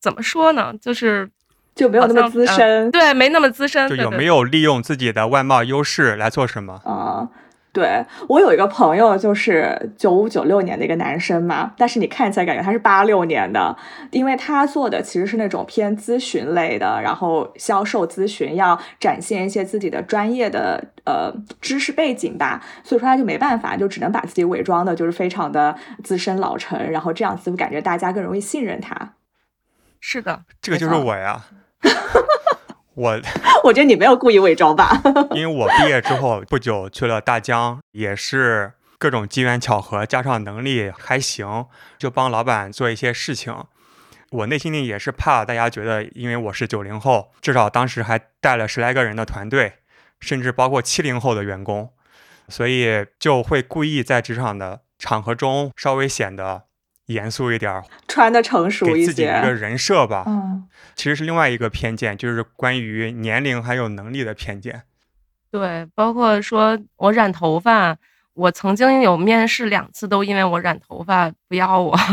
怎么说呢？就是。就没有那么资深，对，没那么资深。就有没有利用自己的外貌优势来做什么？啊，对我有一个朋友，就是九五九六年的一个男生嘛，但是你看起来感觉他是八六年的，因为他做的其实是那种偏咨询类的，然后销售咨询要展现一些自己的专业的呃知识背景吧，所以说他就没办法，就只能把自己伪装的就是非常的资深老成，然后这样子感觉大家更容易信任他。是的，这个就是我呀。(laughs) 我 (laughs) 我觉得你没有故意伪装吧？(laughs) 因为我毕业之后不久去了大疆，也是各种机缘巧合，加上能力还行，就帮老板做一些事情。我内心里也是怕大家觉得，因为我是九零后，至少当时还带了十来个人的团队，甚至包括七零后的员工，所以就会故意在职场的场合中稍微显得。严肃一点儿，穿的成熟一些，给自己一个人设吧。嗯，其实是另外一个偏见，就是关于年龄还有能力的偏见。对，包括说我染头发，我曾经有面试两次，都因为我染头发不要我。(laughs)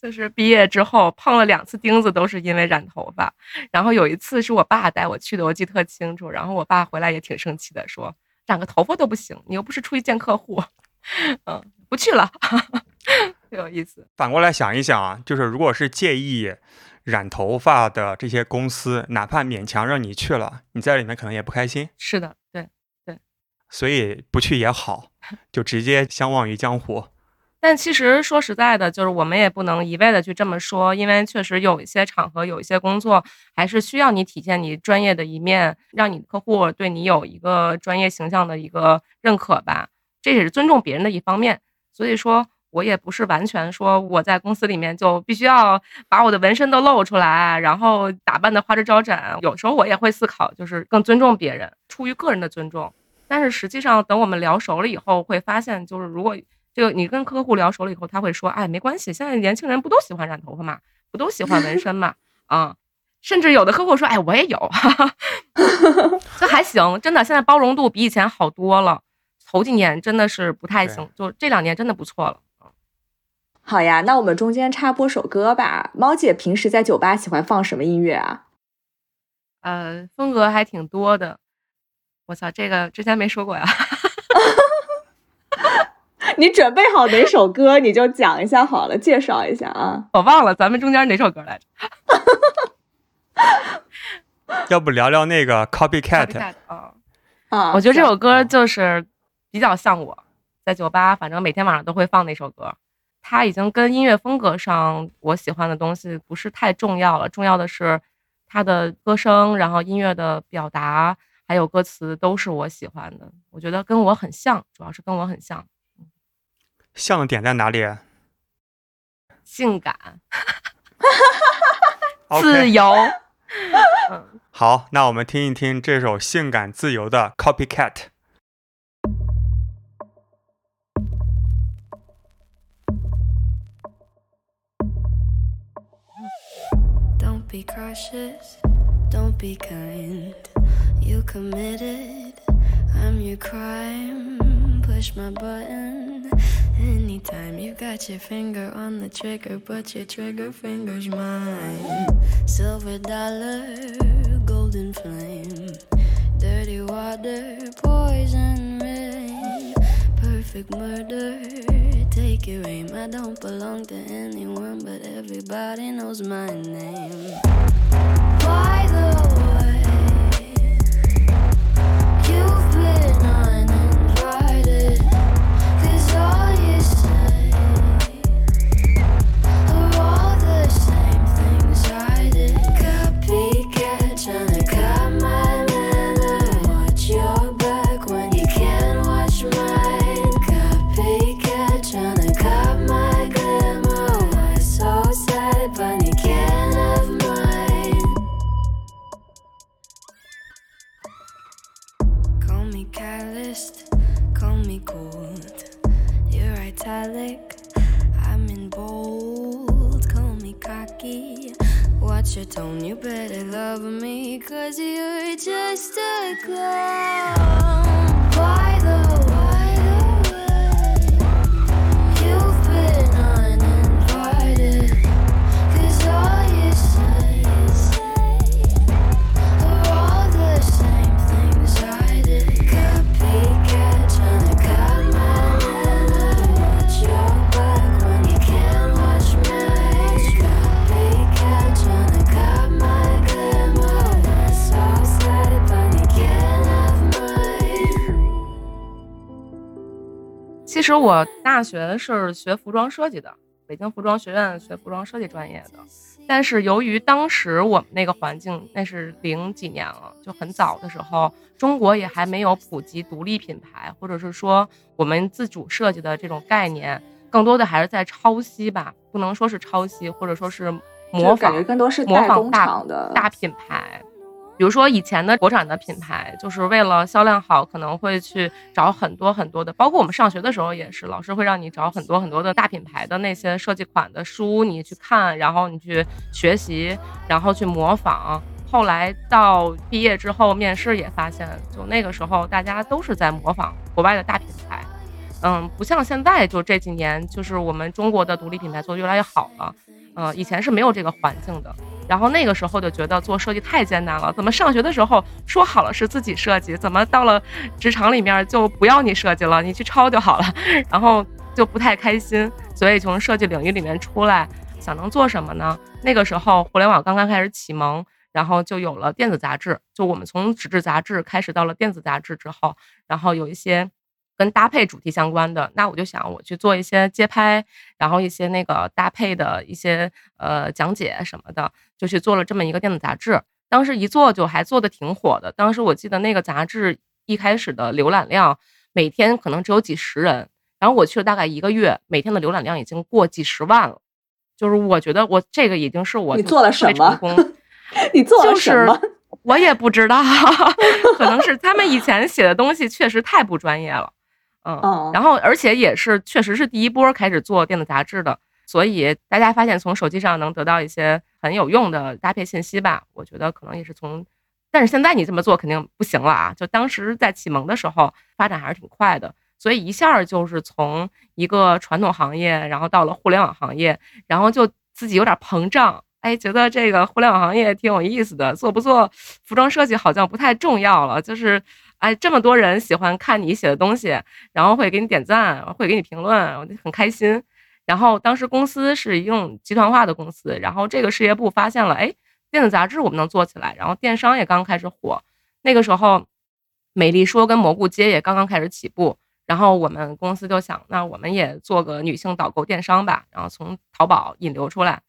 就是毕业之后碰了两次钉子，都是因为染头发。然后有一次是我爸带我去的，我记得特清楚。然后我爸回来也挺生气的，说染个头发都不行，你又不是出去见客户。(laughs) 嗯。不去了，(laughs) 挺有意思。反过来想一想啊，就是如果是介意染头发的这些公司，哪怕勉强让你去了，你在里面可能也不开心。是的，对对。所以不去也好，就直接相忘于江湖。(laughs) 但其实说实在的，就是我们也不能一味的去这么说，因为确实有一些场合、有一些工作，还是需要你体现你专业的一面，让你客户对你有一个专业形象的一个认可吧。这也是尊重别人的一方面。所以说，我也不是完全说我在公司里面就必须要把我的纹身都露出来，然后打扮的花枝招展。有时候我也会思考，就是更尊重别人，出于个人的尊重。但是实际上，等我们聊熟了以后，会发现，就是如果这个你跟客户聊熟了以后，他会说，哎，没关系，现在年轻人不都喜欢染头发嘛，不都喜欢纹身嘛，啊，甚至有的客户说，哎，我也有，(laughs) 这还行，真的，现在包容度比以前好多了。头几年真的是不太行，就这两年真的不错了。好呀，那我们中间插播首歌吧。猫姐平时在酒吧喜欢放什么音乐啊？呃，风格还挺多的。我操，这个之前没说过呀。(laughs) 你准备好哪首歌你就讲一下好了，介绍一下啊。我忘了咱们中间哪首歌来着。(laughs) 要不聊聊那个 Copycat 啊？啊，我觉得这首歌就是。比较像我，在酒吧，反正每天晚上都会放那首歌。它已经跟音乐风格上我喜欢的东西不是太重要了，重要的是它的歌声，然后音乐的表达，还有歌词都是我喜欢的。我觉得跟我很像，主要是跟我很像。像的点在哪里？性感，(laughs) 自由。(laughs) 嗯，好，那我们听一听这首性感自由的 Copycat。Be cautious, don't be kind. You committed, I'm your crime. Push my button anytime. You got your finger on the trigger, but your trigger finger's mine. Silver dollar, golden flame, dirty water, poison perfect murder take your aim. I don't belong to anyone, but everybody knows my name. By the way. calloused, call me cold. You're italic, I'm in bold, call me cocky. Watch your tone, you better love me, cause you're just a clown. By the 其实我大学是学服装设计的，北京服装学院学服装设计专业的。但是由于当时我们那个环境，那是零几年了，就很早的时候，中国也还没有普及独立品牌，或者是说我们自主设计的这种概念，更多的还是在抄袭吧，不能说是抄袭，或者说是模仿，更多是模仿大的大品牌。比如说以前的国产的品牌，就是为了销量好，可能会去找很多很多的，包括我们上学的时候也是，老师会让你找很多很多的大品牌的那些设计款的书，你去看，然后你去学习，然后去模仿。后来到毕业之后面试也发现，就那个时候大家都是在模仿国外的大品牌，嗯，不像现在就这几年，就是我们中国的独立品牌做的越来越好了，呃，以前是没有这个环境的。然后那个时候就觉得做设计太艰难了，怎么上学的时候说好了是自己设计，怎么到了职场里面就不要你设计了，你去抄就好了，(laughs) 然后就不太开心。所以从设计领域里面出来，想能做什么呢？那个时候互联网刚刚开始启蒙，然后就有了电子杂志。就我们从纸质杂志开始到了电子杂志之后，然后有一些。跟搭配主题相关的，那我就想我去做一些街拍，然后一些那个搭配的一些呃讲解什么的，就去做了这么一个电子杂志。当时一做就还做的挺火的。当时我记得那个杂志一开始的浏览量每天可能只有几十人，然后我去了大概一个月，每天的浏览量已经过几十万了。就是我觉得我这个已经是我你做了什么？(laughs) 你做了什么？我也不知道，(laughs) 可能是他们以前写的东西确实太不专业了。嗯，然后而且也是确实是第一波开始做电子杂志的，所以大家发现从手机上能得到一些很有用的搭配信息吧？我觉得可能也是从，但是现在你这么做肯定不行了啊！就当时在启蒙的时候发展还是挺快的，所以一下就是从一个传统行业，然后到了互联网行业，然后就自己有点膨胀，哎，觉得这个互联网行业挺有意思的，做不做服装设计好像不太重要了，就是。哎，这么多人喜欢看你写的东西，然后会给你点赞，会给你评论，我就很开心。然后当时公司是一种集团化的公司，然后这个事业部发现了，哎，电子杂志我们能做起来，然后电商也刚开始火。那个时候，美丽说跟蘑菇街也刚刚开始起步，然后我们公司就想，那我们也做个女性导购电商吧，然后从淘宝引流出来。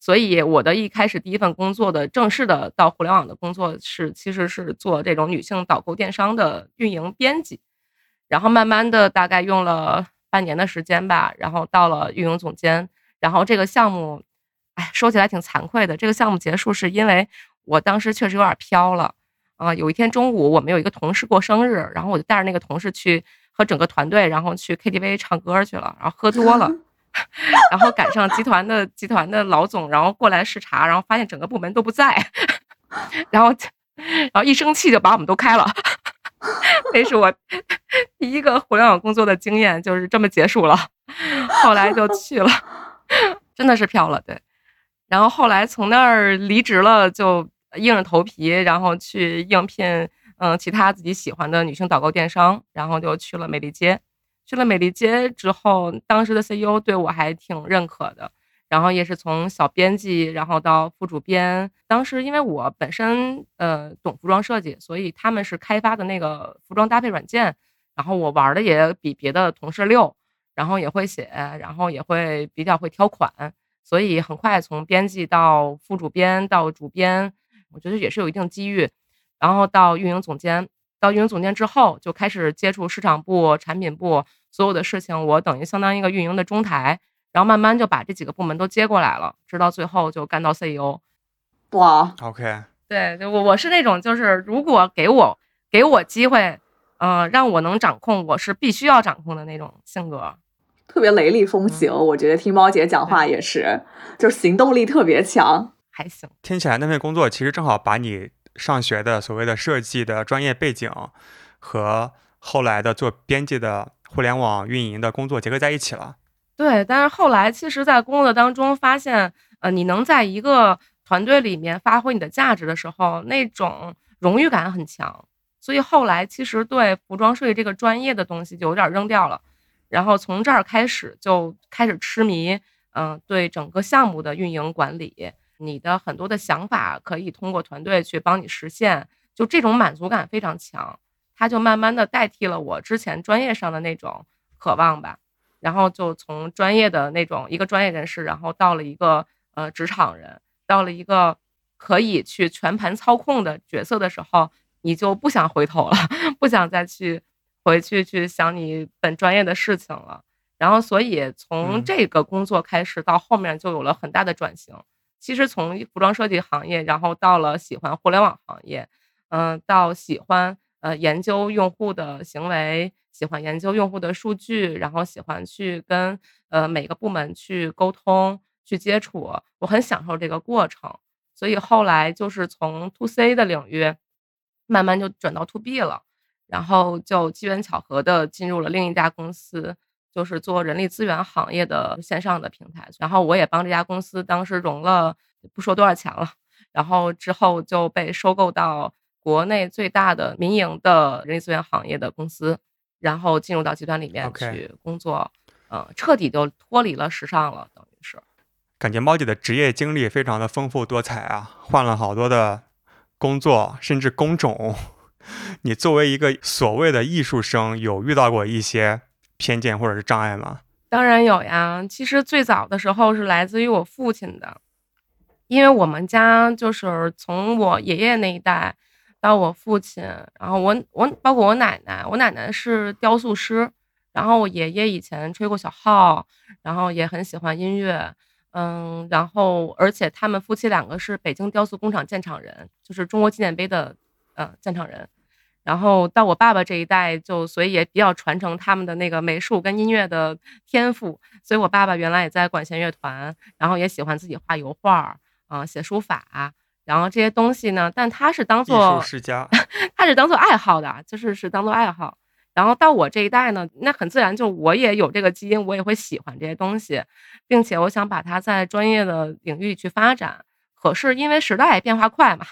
所以我的一开始第一份工作的正式的到互联网的工作是，其实是做这种女性导购电商的运营编辑，然后慢慢的大概用了半年的时间吧，然后到了运营总监，然后这个项目，哎，说起来挺惭愧的，这个项目结束是因为我当时确实有点飘了，啊，有一天中午我们有一个同事过生日，然后我就带着那个同事去和整个团队，然后去 KTV 唱歌去了，然后喝多了。(laughs) 然后赶上集团的集团的老总，然后过来视察，然后发现整个部门都不在，(laughs) 然后然后一生气就把我们都开了。(laughs) 那是我第一个互联网工作的经验，就是这么结束了。后来就去了，(laughs) 真的是飘了，对。然后后来从那儿离职了，就硬着头皮，然后去应聘嗯其他自己喜欢的女性导购电商，然后就去了美丽街。去了美丽街之后，当时的 CEO 对我还挺认可的，然后也是从小编辑，然后到副主编。当时因为我本身呃懂服装设计，所以他们是开发的那个服装搭配软件，然后我玩的也比别的同事溜，然后也会写，然后也会比较会挑款，所以很快从编辑到副主编到主编，我觉得也是有一定机遇，然后到运营总监，到运营总监之后就开始接触市场部、产品部。所有的事情，我等于相当于一个运营的中台，然后慢慢就把这几个部门都接过来了，直到最后就干到 CEO。哇，OK，对，我我是那种就是如果给我给我机会，嗯，让我能掌控，我是必须要掌控的那种性格，特别雷厉风行。我觉得听猫姐讲话也是，就是行动力特别强，还行。听起来那份工作其实正好把你上学的所谓的设计的专业背景和后来的做编辑的。互联网运营的工作结合在一起了，对。但是后来，其实，在工作当中发现，呃，你能在一个团队里面发挥你的价值的时候，那种荣誉感很强。所以后来，其实对服装设计这个专业的东西就有点扔掉了。然后从这儿开始，就开始痴迷，嗯，对整个项目的运营管理，你的很多的想法可以通过团队去帮你实现，就这种满足感非常强。它就慢慢的代替了我之前专业上的那种渴望吧。然后就从专业的那种一个专业人士，然后到了一个呃职场人，到了一个可以去全盘操控的角色的时候，你就不想回头了，(laughs) 不想再去回去去想你本专业的事情了。然后，所以从嗯这个工作开始到后面就有了很大的转型。其实从服装设计行业，然后到了喜欢互联网行业，嗯、到喜欢呃研究用户的行为，喜欢研究用户的数据，然后喜欢去跟呃每个部门去沟通、去接触，我很享受这个过程。所以后来就是从 to C 的领域，慢慢就转到 to B 了，然后就机缘巧合的进入了另一家公司，就是做人力资源行业的线上的平台。然后我也帮这家公司当时融了不说多少钱了，然后之后就被收购到国内最大的民营的人力资源行业的公司，然后进入到集团里面去工作，呃，彻底就脱离了时尚了，等于是。感觉猫姐的职业经历非常的丰富多彩啊，换了好多的工作，甚至工种。(laughs) 你作为一个所谓的艺术生，有遇到过一些偏见或者是障碍吗？当然有呀，其实最早的时候是来自于我父亲的，因为我们家就是从我爷爷那一代到我父亲，然后我我包括我奶奶，我奶奶是雕塑师，然后我爷爷以前吹过小号，然后也很喜欢音乐，嗯，然后而且他们夫妻两个是北京雕塑工厂建厂人，就是中国纪念碑的呃建厂人。然后到我爸爸这一代，就所以也比较传承他们的那个美术跟音乐的天赋。所以我爸爸原来也在管弦乐团，然后也喜欢自己画油画，啊、写书法，然后这些东西呢，但他是当艺做术世家，(laughs) 他是当做爱好的，就是是当做爱好。然后到我这一代呢，那很自然，就我也有这个基因，我也会喜欢这些东西，并且我想把它在专业的领域去发展。可是因为时代变化快嘛，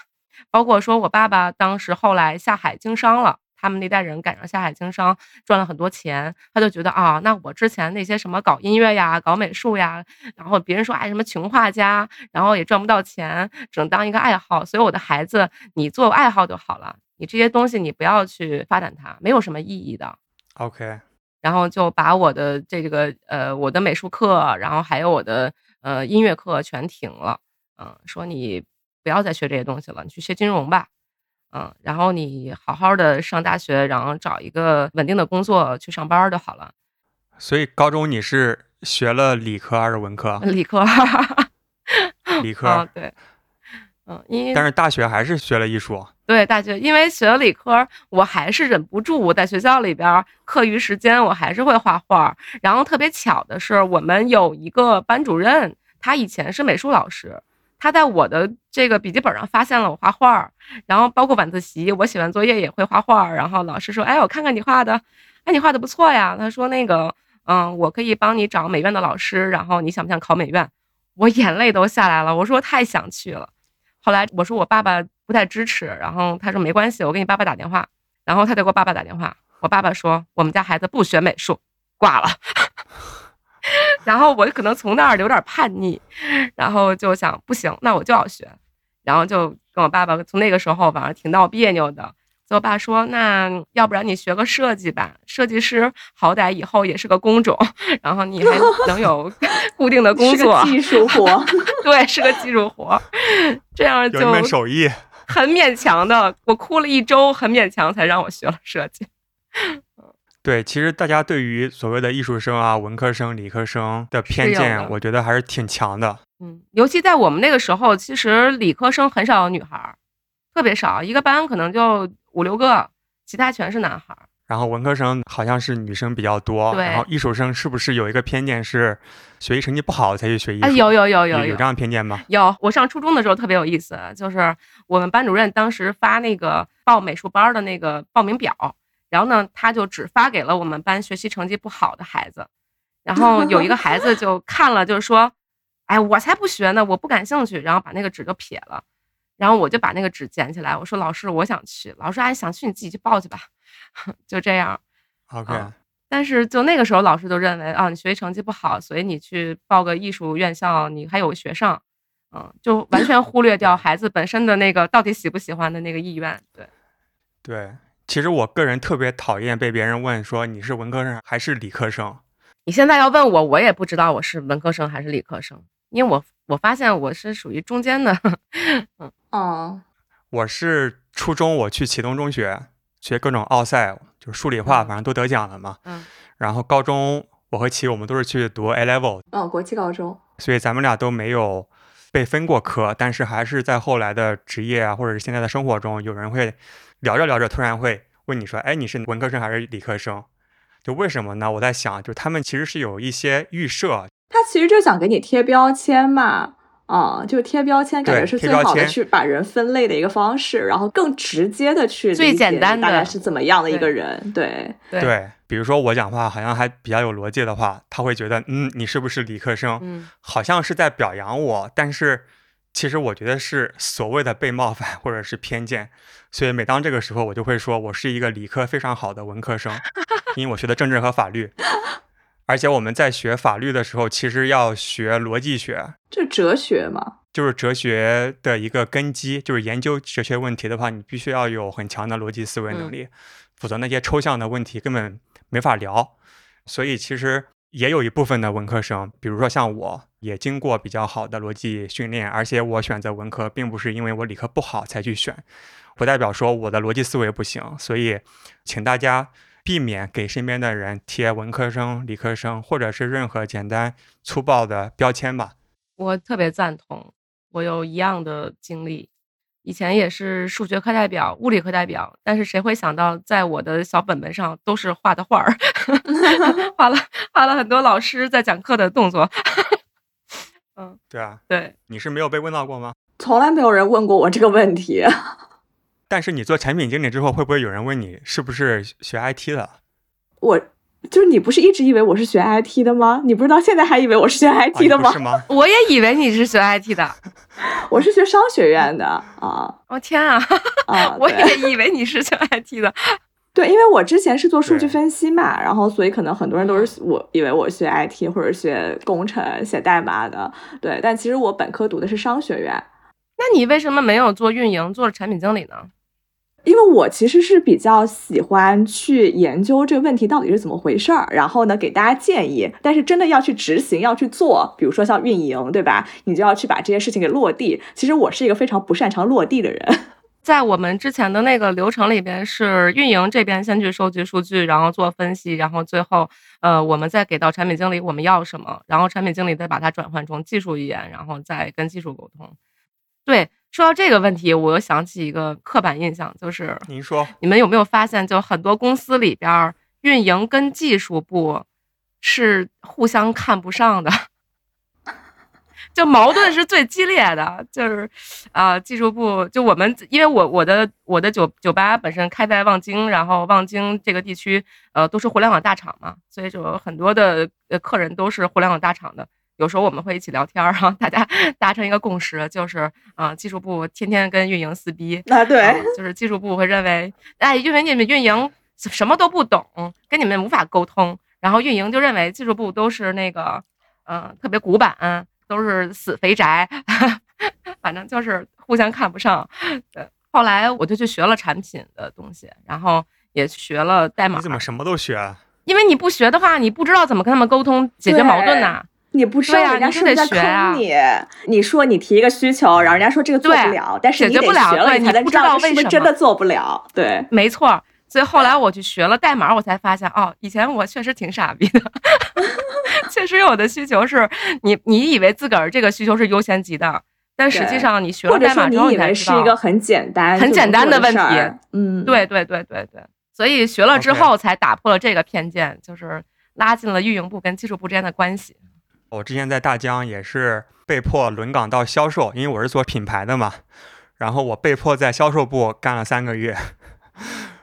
包括说我爸爸当时后来下海经商了，他们那代人赶上下海经商，赚了很多钱，他就觉得啊，那我之前那些什么搞音乐呀、搞美术呀，然后别人说哎什么穷画家，然后也赚不到钱，只能当一个爱好，所以我的孩子，你做爱好就好了，你这些东西你不要去发展它，没有什么意义的。OK，然后就把我的这个呃我的美术课，然后还有我的呃音乐课全停了，嗯，说你不要再学这些东西了，你去学金融吧，嗯，然后你好好的上大学，然后找一个稳定的工作去上班就好了，所以高中你是学了理科还是文科？理科，(laughs) 理科，啊对，嗯，因为但是大学还是学了艺术。对大学，因为学了理科，我还是忍不住，我在学校里边课余时间我还是会画画。然后特别巧的是，我们有一个班主任，他以前是美术老师，他在我的这个笔记本上发现了我画画，然后包括晚自习，我写完作业也会画画。然后老师说：“哎，我看看你画的，哎，你画的不错呀。”他说：“那个，嗯，我可以帮你找美院的老师，然后你想不想考美院？”我眼泪都下来了，我说太想去了。后来我说我爸爸不太支持，然后他说没关系，我给你爸爸打电话，然后他就给我爸爸打电话，我爸爸说我们家孩子不学美术，挂了。然后我可能从那儿有点叛逆，然后就想不行，那我就要学，然后就跟我爸爸从那个时候反正挺闹别扭的。所以我爸说：“那要不然你学个设计吧，设计师好歹以后也是个工种，然后你还 (laughs) 能有固定的工是作个，技术活。(laughs) 对，是个技术活，这样有一就门手艺，很勉强的，我哭了一周，很勉强才让我学了设计。对，其实大家对于所谓的艺术生啊、文科生、理科生的偏见，我觉得还是挺强的。嗯，尤其在我们那个时候，其实理科生很少有女孩儿，特别少，一个班可能就五六个，其他全是男孩儿。然后文科生好像是女生比较多，对然后艺术生是不是有一个偏见是学习成绩不好才去学艺术？哎，有有有有有有这样偏见吗？有，我上初中的时候特别有意思，就是我们班主任当时发那个报美术班的那个报名表，然后呢，他就只发给了我们班学习成绩不好的孩子，然后有一个孩子就看了，就是说：“哎，我才不学呢，我不感兴趣。”然后把那个纸就撇了，然后我就把那个纸捡起来，我说：“老师，我想去。”老师说：“哎，想去你自己去报去吧。(laughs) ”就这样。OK，、啊但是就那个时候，老师就认为啊，你学习成绩不好，所以你去报个艺术院校，你还有学上，嗯，就完全忽略掉孩子本身的那个到底喜不喜欢的那个意愿。对，对，其实我个人特别讨厌被别人问说你是文科生还是理科生。你现在要问我，我也不知道我是文科生还是理科生，因为我我发现我是属于中间的。嗯哦，我是初中我去启东中学学各种奥赛，就是数理化，嗯反正都得奖了嘛。嗯。然后高中我和齐我们都是去读 A level，哦，国际高中，所以咱们俩都没有被分过科，但是还是在后来的职业啊，或者是现在的生活中，有人会聊着聊着突然会问你说：“哎，你是文科生还是理科生？”就为什么呢？我在想，就他们其实是有一些预设，他其实就想给你贴标签嘛。啊、就贴标签，感觉是最好的去把人分类的一个方式，然后更直接的去最简单的大概是怎么样的一个人，对，对对，比如说我讲话好像还比较有逻辑的话，他会觉得，嗯，你是不是理科生？嗯，好像是在表扬我，但是其实我觉得是所谓的被冒犯或者是偏见，所以每当这个时候，我就会说我是一个理科非常好的文科生，因为我学的政治和法律，(laughs) 而且我们在学法律的时候，其实要学逻辑学，就哲学嘛，就是哲学的一个根基，就是研究哲学问题的话，你必须要有很强的逻辑思维能力，否则那些抽象的问题根本没法聊。所以其实也有一部分的文科生，比如说像我，也经过比较好的逻辑训练，而且我选择文科，并不是因为我理科不好才去选，不代表说我的逻辑思维不行。所以，请大家避免给身边的人贴文科生、理科生，或者是任何简单粗暴的标签吧。我特别赞同，我有一样的经历。以前也是数学课代表、物理课代表，但是谁会想到，在我的小本本上都是画的画儿，(laughs) 画了画了很多老师在讲课的动作。(laughs) 对啊，对，你是没有被问到过吗？从来没有人问过我这个问题。(laughs) 但是你做产品经理之后，会不会有人问你是不是学 IT 的？我就是你不是一直以为我是学 IT 的吗？你不是到现在还以为我是学啊 IT 的吗？是吗？我也以为你是学 IT 的。(laughs) 我是学商学院的啊我、天啊，啊！(laughs) 我也以为你是学 IT 的。对，因为我之前是做数据分析嘛，然后所以可能很多人都是我以为我学 IT 或者学工程、写代码的，对，但其实我本科读的是商学院，那你为什么没有做运营，做了产品经理呢？因为我其实是比较喜欢去研究这个问题到底是怎么回事儿，然后呢给大家建议，但是真的要去执行、要去做，比如说像运营，对吧？你就要去把这些事情给落地。其实我是一个非常不擅长落地的人。在我们之前的那个流程里边，是运营这边先去收集数据，然后做分析，然后最后，呃，我们再给到产品经理我们要什么，然后产品经理再把它转换成技术语言，然后再跟技术沟通。对，说到这个问题，我又想起一个刻板印象，就是您说你们有没有发现，就很多公司里边儿，运营跟技术部是互相看不上的，就矛盾是最激烈的。就是啊、技术部就我们，因为我我的我的酒酒吧本身开在望京，然后望京这个地区呃都是互联网大厂嘛，所以就很多的呃客人都是互联网大厂的。有时候我们会一起聊天儿，然后大家 (laughs) 达成一个共识，就是啊、技术部天天跟运营撕逼，啊，对嗯就是技术部会认为，哎，因为你们运营什么都不懂，跟你们无法沟通，然后运营就认为技术部都是那个，呃，特别古板，都是死肥宅，(laughs) 反正就是互相看不上。对，后来我就去学了产品的东西，然后也学了代码你，怎么什么都学？啊因为你不学的话，你不知道怎么跟他们沟通解决矛盾呐、你不知道对啊人家你是在学啊坑你？你说你提一个需求，然后人家说这个做不了，但是你得学了，你才能知你不知道是不是为什么真的做不了。对，没错。所以后来我去学了代码，我才发现哦，以前我确实挺傻逼的，(laughs) 确实有的需求是你你以为自个儿这个需求是优先级的，但实际上你学了代码之后，你以为才知道是一个很简单、很简单的问题嗯，对对对对对，所以学了之后才打破了这个偏见，就是拉近了运营部跟技术部之间的关系。我之前在大疆也是被迫轮岗到销售，因为我是做品牌的嘛，然后我被迫在销售部干了三个月。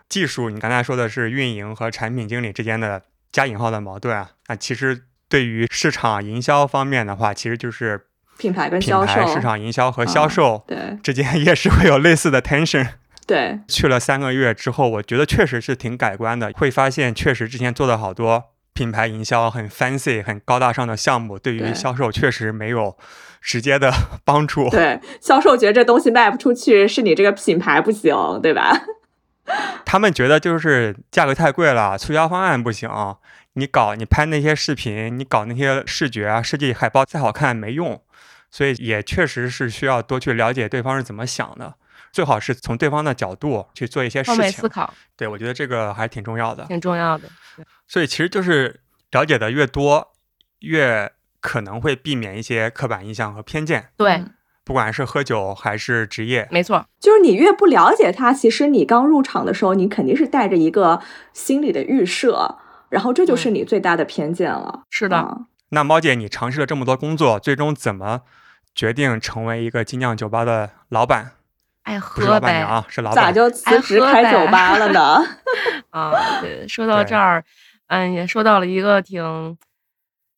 技术，你刚才说的是运营和产品经理之间的加引号的矛盾啊，那其实对于市场营销方面的话，其实就是品牌跟品销售，牌、市场营销和销嗯售对之间也是会有类似的 tension。对去了三个月之后，我觉得确实是挺改观的，会发现确实之前做的好多品牌营销很 fancy、很高大上的项目，对于销售确实没有直接的帮助。对，销售觉得这东西卖不出去，是你这个品牌不行，对吧？他们觉得就是价格太贵了，促销方案不行。你搞你拍那些视频，你搞那些视觉啊，设计海报再好看没用。所以也确实是需要多去了解对方是怎么想的，最好是从对方的角度去做一些事情思情。考对，我觉得这个还挺重要的。挺重要的。所以其实就是了解的越多，越可能会避免一些刻板印象和偏见，对，嗯不管是喝酒还是职业。没错，就是你越不了解他，其实你刚入场的时候，你肯定是带着一个心理的预设，然后这就是你最大的偏见了。是的。啊那猫姐，你尝试了这么多工作，最终怎么决定成为一个精酿酒吧的老板？爱喝呗老板，啊，是老板咋。就辞职开酒吧了呢？(laughs) 啊！对，说到这儿，嗯，也说到了一个挺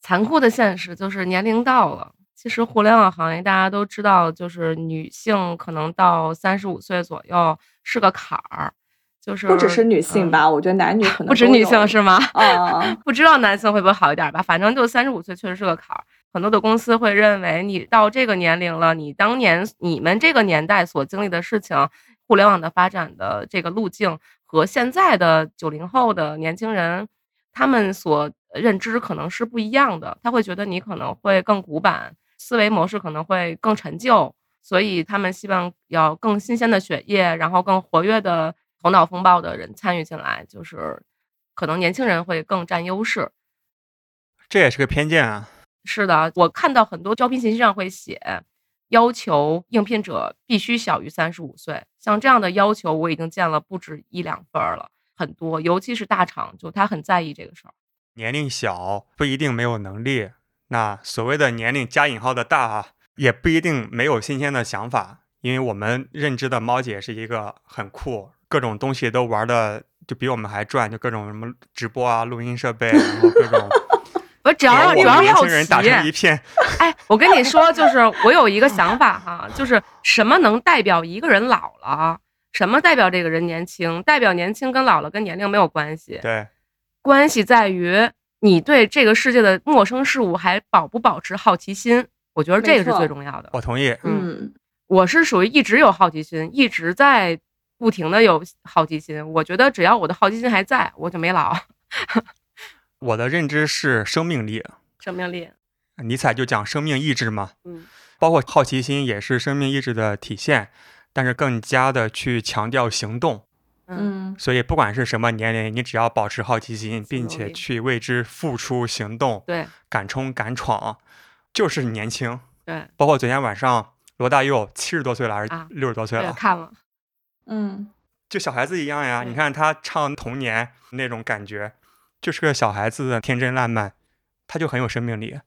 残酷的现实，就是年龄到了。其实互联网行业大家都知道，就是女性可能到三十五岁左右是个坎儿，就是不只是女性嗯吧，我觉得男女可能不止女性是吗？啊，(laughs) 不知道男性会不会好一点吧，反正就三十五岁确实是个坎儿。很多的公司会认为你到这个年龄了，你当年你们这个年代所经历的事情，互联网的发展的这个路径和现在的九零后的年轻人，他们所认知可能是不一样的。他会觉得你可能会更古板，思维模式可能会更陈旧，所以他们希望要更新鲜的血液，然后更活跃的头脑风暴的人参与进来，就是可能年轻人会更占优势。这也是个偏见啊。是的，我看到很多招聘信息上会写，要求应聘者必须小于三十五岁。像这样的要求，我已经见了不止一两份儿了，很多，尤其是大厂，就他很在意这个事儿。年龄小不一定没有能力，那所谓的年龄加引号的大啊，也不一定没有新鲜的想法。因为我们认知的猫姐是一个很酷，各种东西都玩的就比我们还转，就各种什么直播啊、录音设备，然后各种 (laughs) 我只要给让我们年主要好轻人打成一奇，片。哎，我跟你说，就是我有一个想法哈，就是什么能代表一个人老了，什么代表这个人年轻？代表年轻跟老了跟年龄没有关系，对，关系在于你对这个世界的陌生事物还保不保持好奇心。我觉得这个是最重要的。我同意。嗯，我是属于一直有好奇心，一直在不停的有好奇心。我觉得只要我的好奇心还在，我就没老。我的认知是生命力，(laughs) 生命力，尼采就讲生命意志嘛，嗯，包括好奇心也是生命意志的体现，但是更加的去强调行动。嗯，嗯，所以不管是什么年龄，你只要保持好奇心，并且去为之付出行动，对。敢冲敢闯，就是年轻。对。包括昨天晚上罗大佑七十多岁了还是啊六十多岁对，了，看了，嗯，就小孩子一样呀。你。看他唱童年那种感觉，就是个小孩子的天真烂漫，他就很有生命力。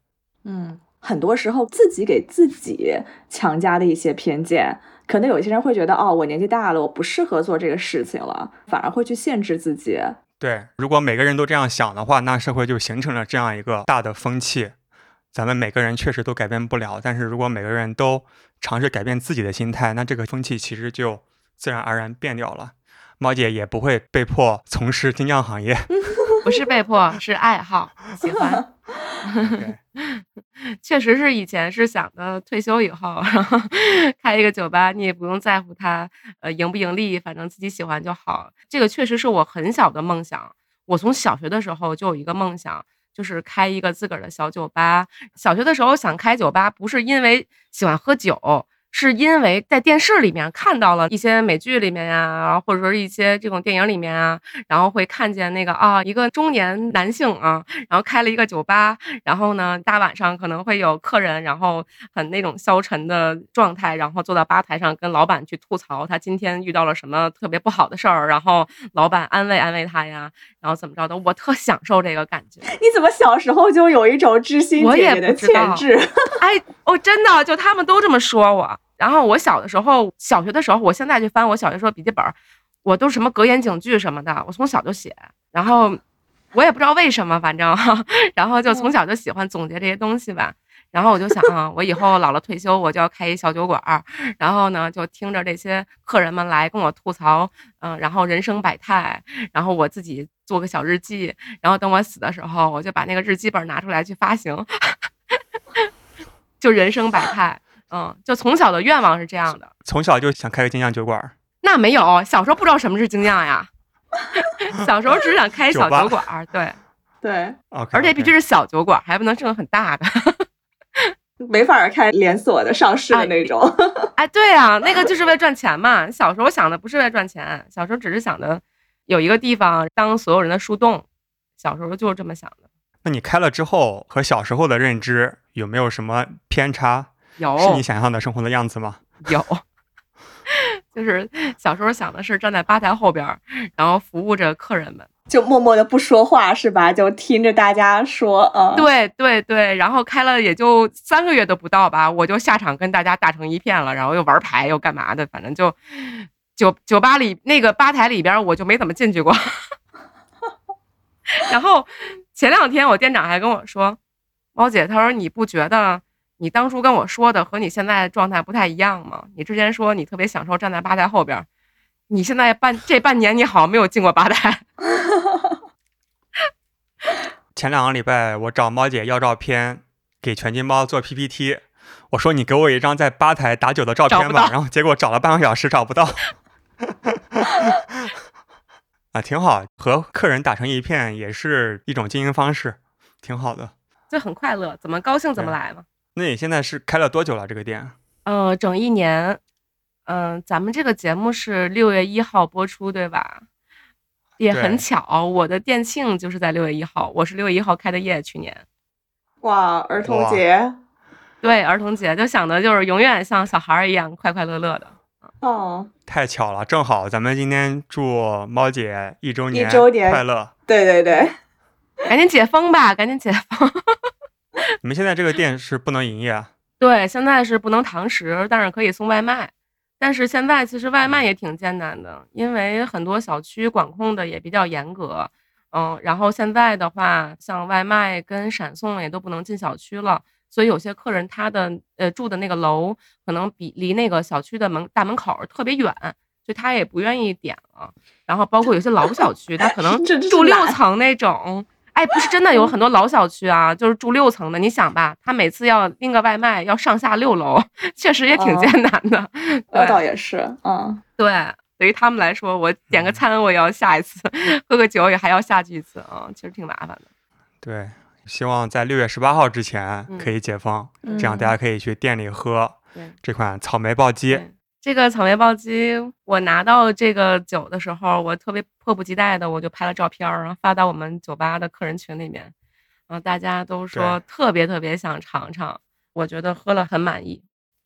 嗯，很多时候自己给自己强加的一些偏见，可能有些人会觉得，哦，我年纪大了，我不适合做这个事情了，反而会去限制自己。对，如果每个人都这样想的话，那社会就形成了这样一个大的风气。咱们每个人确实都改变不了，但是如果每个人都尝试改变自己的心态，那这个风气其实就自然而然变掉了。猫姐也不会被迫从事精酿行业。(laughs) 不是被迫，是爱好，喜欢。(laughs) 确实是以前是想的退休以后，然后 (laughs) 开一个酒吧，你也不用在乎它呃盈不盈利，反正自己喜欢就好。这个确实是我很小的梦想。我从小学的时候就有一个梦想，就是开一个自个儿的小酒吧。小学的时候想开酒吧，不是因为喜欢喝酒，是因为在电视里面看到了一些美剧里面呀、或者说一些这种电影里面啊，然后会看见那个啊，一个中年男性啊，然后开了一个酒吧，然后呢，大晚上可能会有客人，然后很那种消沉的状态，然后坐到吧台上跟老板去吐槽他今天遇到了什么特别不好的事儿，然后老板安慰安慰他呀，然后怎么着的，我特享受这个感觉。你怎么小时候就有一种知心姐姐的潜质？(laughs) 哎，哦，真的，就他们都这么说我。然后我小的时候，小学的时候，我现在去翻我小学时候笔记本儿，我都是什么格言警句什么的，我从小就写。然后我也不知道为什么，反正，然后就从小就喜欢总结这些东西吧。然后我就想啊，我以后老了退休，我就要开一小酒馆儿，然后呢，就听着这些客人们来跟我吐槽，嗯、然后人生百态，然后我自己做个小日记，然后等我死的时候，我就把那个日记本拿出来去发行，(laughs) 就人生百态。嗯，就从小的愿望是这样的。从小就想开个精酿酒馆儿。那没有，小时候不知道什么是精酿呀，(laughs) 小时候只想开小酒馆儿，对，对而且必须是小酒馆儿，还不能是个很大的。(laughs) 没法开连锁的上市的那种。哎，(laughs) 对啊，那个就是为赚钱嘛。小时候想的不是为赚钱，小时候只是想着有一个地方当所有人的树洞，小时候就是这么想的。那你开了之后和小时候的认知有没有什么偏差？有是你想象的生活的样子吗？(laughs) 有，就是小时候想的是站在吧台后边儿，然后服务着客人们。就默默的不说话是吧？就听着大家说，嗯，对对对，然后开了也就三个月都不到吧，我就下场跟大家打成一片了，然后又玩牌又干嘛的，反正就酒酒吧里那个吧台里边儿我就没怎么进去过。(laughs) 然后前两天我店长还跟我说，猫姐，他说你不觉得你当初跟我说的和你现在状态不太一样吗？你之前说你特别享受站在吧台后边儿，你现在半这半年你好像没有进过吧台。前两个礼拜我找猫姐要照片，给全金猫做 PPT，我说你给我一张在吧台打酒的照片吧，然后结果找了半个小时找不到。(laughs) 啊，挺好，和客人打成一片也是一种经营方式，挺好的。就很快乐，怎么高兴怎么来嘛。那你现在是开了多久了？这个店？呃，整一年，嗯、咱们这个节目是六月一号播出，对吧？也很巧，我的店庆就是在六月一号，我是六月一号开的业，去年。哇，儿童节，对，儿童节就想的就是永远像小孩儿一样快快乐乐的。哦，太巧了，正好咱们今天祝猫姐一周年周年快乐。对对对，赶紧解封吧，赶紧解封。(laughs) (laughs) 你们现在这个店是不能营业啊？对，现在是不能堂食，但是可以送外卖。但是现在其实外卖也挺艰难的，因为很多小区管控的也比较严格。嗯，然后现在的话，像外卖跟闪送也都不能进小区了，所以有些客人他的呃住的那个楼可能比离那个小区的门大门口特别远，所以他也不愿意点了。然后包括有些老小区，他可能 (laughs) 住六层那种，哎，不是真的有很多老小区啊，就是住六层的。你想吧，他每次要拎个外卖要上下六楼，(laughs) 确实也挺哦艰难的。那倒也是，嗯，对，对于他们来说，我点个餐我也要下一次，喝个酒也还要下去一次啊，其实挺麻烦的。对，希望在六月十八号之前嗯可以解封，嗯这样大家可以去店里喝这款草莓暴击。对这个草莓暴击，我拿到这个酒的时候，我特别迫不及待的，我就拍了照片儿，然后发到我们酒吧的客人群里面，然后大家都说特别特别想尝尝，我觉得喝了很满意。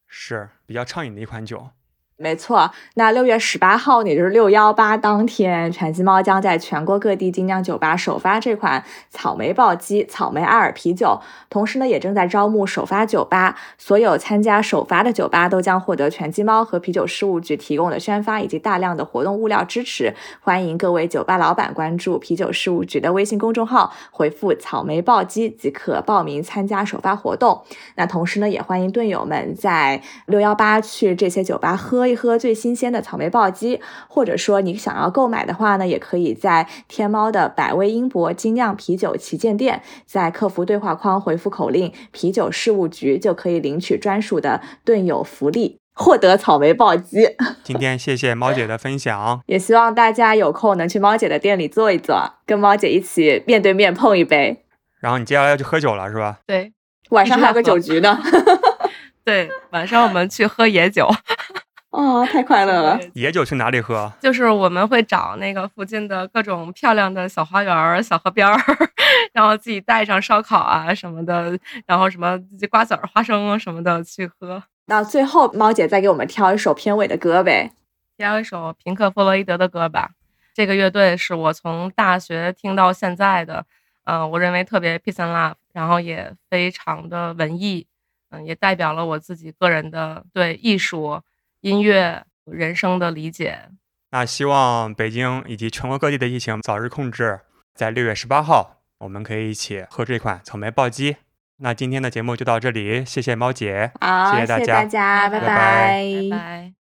是比较畅饮的一款酒。没错，那六月十八号，也就是六幺八当天，全鸡猫将在全国各地精酿酒吧首发这款草莓暴击草莓艾尔啤酒，同时呢，也正在招募首发酒吧。所有参加首发的酒吧都将获得全鸡猫和啤酒事务局提供的宣发以及大量的活动物料支持。欢迎各位酒吧老板关注啤酒事务局的微信公众号，回复“草莓暴击”即可报名参加首发活动。那同时呢，也欢迎队友们在六幺八去这些酒吧喝一喝最新鲜的草莓暴击，或者说你想要购买的话呢，也可以在天猫的百威英博精酿啤酒旗舰店，在客服对话框回复口令“啤酒事务局”，就可以领取专属的盾友福利。获得草莓暴击，今天谢谢猫姐的分享，(laughs) 也希望大家有空能去猫姐的店里坐一坐，跟猫姐一起面对面碰一杯。然后你接下来要去喝酒了是吧？对晚上还有个酒局呢，(laughs) 对，晚上我们去喝野酒，哦，太快乐了。野酒去哪里喝？就是我们会找那个附近的各种漂亮的小花园、小河边儿，(laughs) 然后自己带上烧烤啊什么的，然后什么瓜子儿、花生啊什么的去喝。那最后，猫姐再给我们挑一首片尾的歌呗。挑一首平克·弗洛伊德的歌吧。这个乐队是我从大学听到现在的，嗯、我认为特别 peace and love，然后也非常的文艺，嗯、也代表了我自己个人的对艺术、音乐、人生的理解。那希望北京以及全国各地的疫情早日控制，在六月十八号，我们可以一起喝这款草莓暴击。那今天的节目就到这里，谢谢猫姐，好，谢谢大家大家，拜拜拜拜拜。